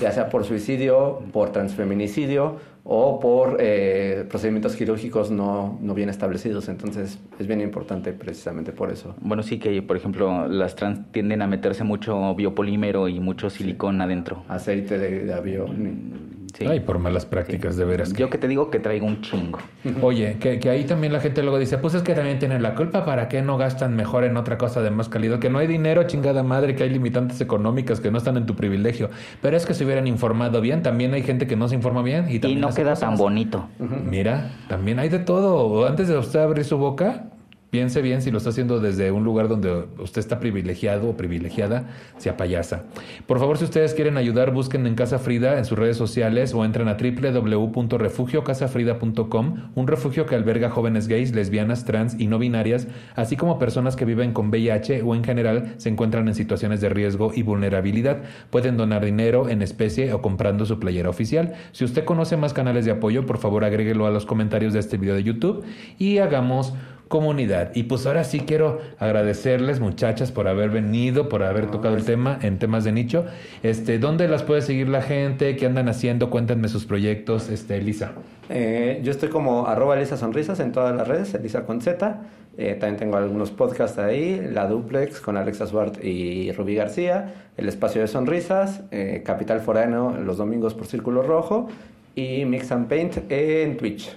[SPEAKER 2] Ya sea por suicidio, por transfeminicidio o por eh, procedimientos quirúrgicos no, no, bien establecidos. Entonces es bien importante precisamente por eso.
[SPEAKER 3] Bueno, sí que, por ejemplo, las trans tienden a meterse mucho biopolímero y mucho silicón adentro.
[SPEAKER 2] Aceite de, avión.
[SPEAKER 1] Sí. Ay, por malas prácticas, de veras.
[SPEAKER 3] Yo que te digo que traigo un chingo.
[SPEAKER 1] Oye, que, que, ahí también la gente luego dice, pues es que también tienen la culpa, ¿para qué no gastan mejor en otra cosa de más calidad? Que no hay dinero, chingada madre, que hay limitantes económicas que no están en tu privilegio. Pero es que se hubieran informado bien, también hay gente que no se informa bien. Y,
[SPEAKER 3] y no queda tan bonito.
[SPEAKER 1] Mira, también hay de todo. Antes de usted abrir su boca, Piense bien si lo está haciendo desde un lugar donde usted está privilegiado o privilegiada, sea payasa. Por favor, si ustedes quieren ayudar, busquen en Casa Frida en sus redes sociales o entren a www.refugiocasafrida.com, un refugio que alberga jóvenes gays, lesbianas, trans y no binarias, así como personas que viven con VIH o en general se encuentran en situaciones de riesgo y vulnerabilidad. Pueden donar dinero en especie o comprando su playera oficial. Si usted conoce más canales de apoyo, por favor agréguelo a los comentarios de este video de YouTube y hagamos comunidad. Y pues ahora sí quiero agradecerles, muchachas, por haber venido, por haber tocado el tema en temas de nicho. Este, ¿dónde las puede seguir la gente? ¿Qué andan haciendo? Cuéntenme sus proyectos, este, Elisa.
[SPEAKER 2] Eh, yo estoy como arroba Elisa Sonrisas en todas las redes, Elisa con Z. Eh, también tengo algunos podcasts ahí, La Duplex con Alexa Swart y Rubí García, El Espacio de Sonrisas, eh, Capital Forano los domingos por Círculo Rojo y Mix and Paint en Twitch.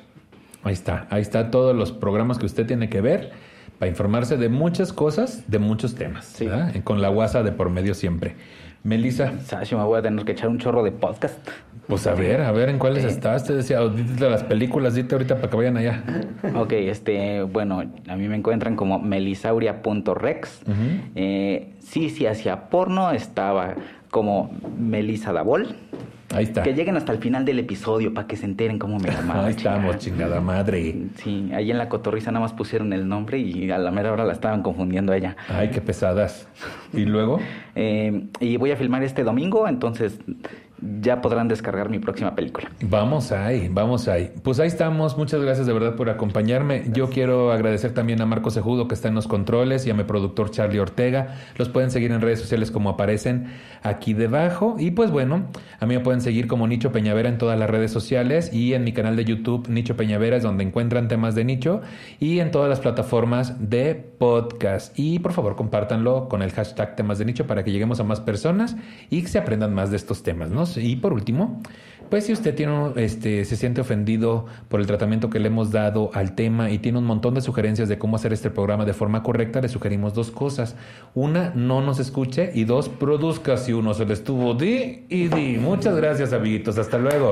[SPEAKER 1] Ahí está, ahí está todos los programas que usted tiene que ver para informarse de muchas cosas, de muchos temas, con la guasa de por medio siempre. Melissa.
[SPEAKER 3] Sashi, me voy a tener que echar un chorro de podcast.
[SPEAKER 1] Pues a ver, a ver en cuáles estás. Te decía, de las películas, dite ahorita para que vayan allá.
[SPEAKER 3] Ok, este, bueno, a mí me encuentran como melisauria.rex. eh, sí, sí, hacia porno estaba como Melissa Davol.
[SPEAKER 1] Ahí está.
[SPEAKER 3] Que lleguen hasta el final del episodio para que se enteren cómo me llamaba.
[SPEAKER 1] Ahí estamos, chingada madre.
[SPEAKER 3] Sí, ahí en la cotorriza nada más pusieron el nombre y a la mera hora la estaban confundiendo a ella.
[SPEAKER 1] Ay, qué pesadas. ¿Y luego?
[SPEAKER 3] Eh, y voy a filmar este domingo, entonces ya podrán descargar mi próxima película.
[SPEAKER 1] Vamos ahí, vamos ahí. Pues ahí estamos. Muchas gracias de verdad por acompañarme. Yo quiero agradecer también a Marco Sejudo que está en los controles y a mi productor Charlie Ortega. Los pueden seguir en redes sociales como aparecen aquí debajo. Y pues bueno, a mí me pueden seguir como Nicho Peñavera en todas las redes sociales y en mi canal de YouTube Nicho Peñavera es donde encuentran temas de nicho y en todas las plataformas de podcast. Y por favor compártanlo con el hashtag temas de nicho para que lleguemos a más personas y que se aprendan más de estos temas, ¿no? Y por último, pues si usted tiene, este, se siente ofendido por el tratamiento que le hemos dado al tema y tiene un montón de sugerencias de cómo hacer este programa de forma correcta, le sugerimos dos cosas. Una, no nos escuche y dos, produzca si uno se le estuvo di y di. Muchas gracias, amiguitos. Hasta luego.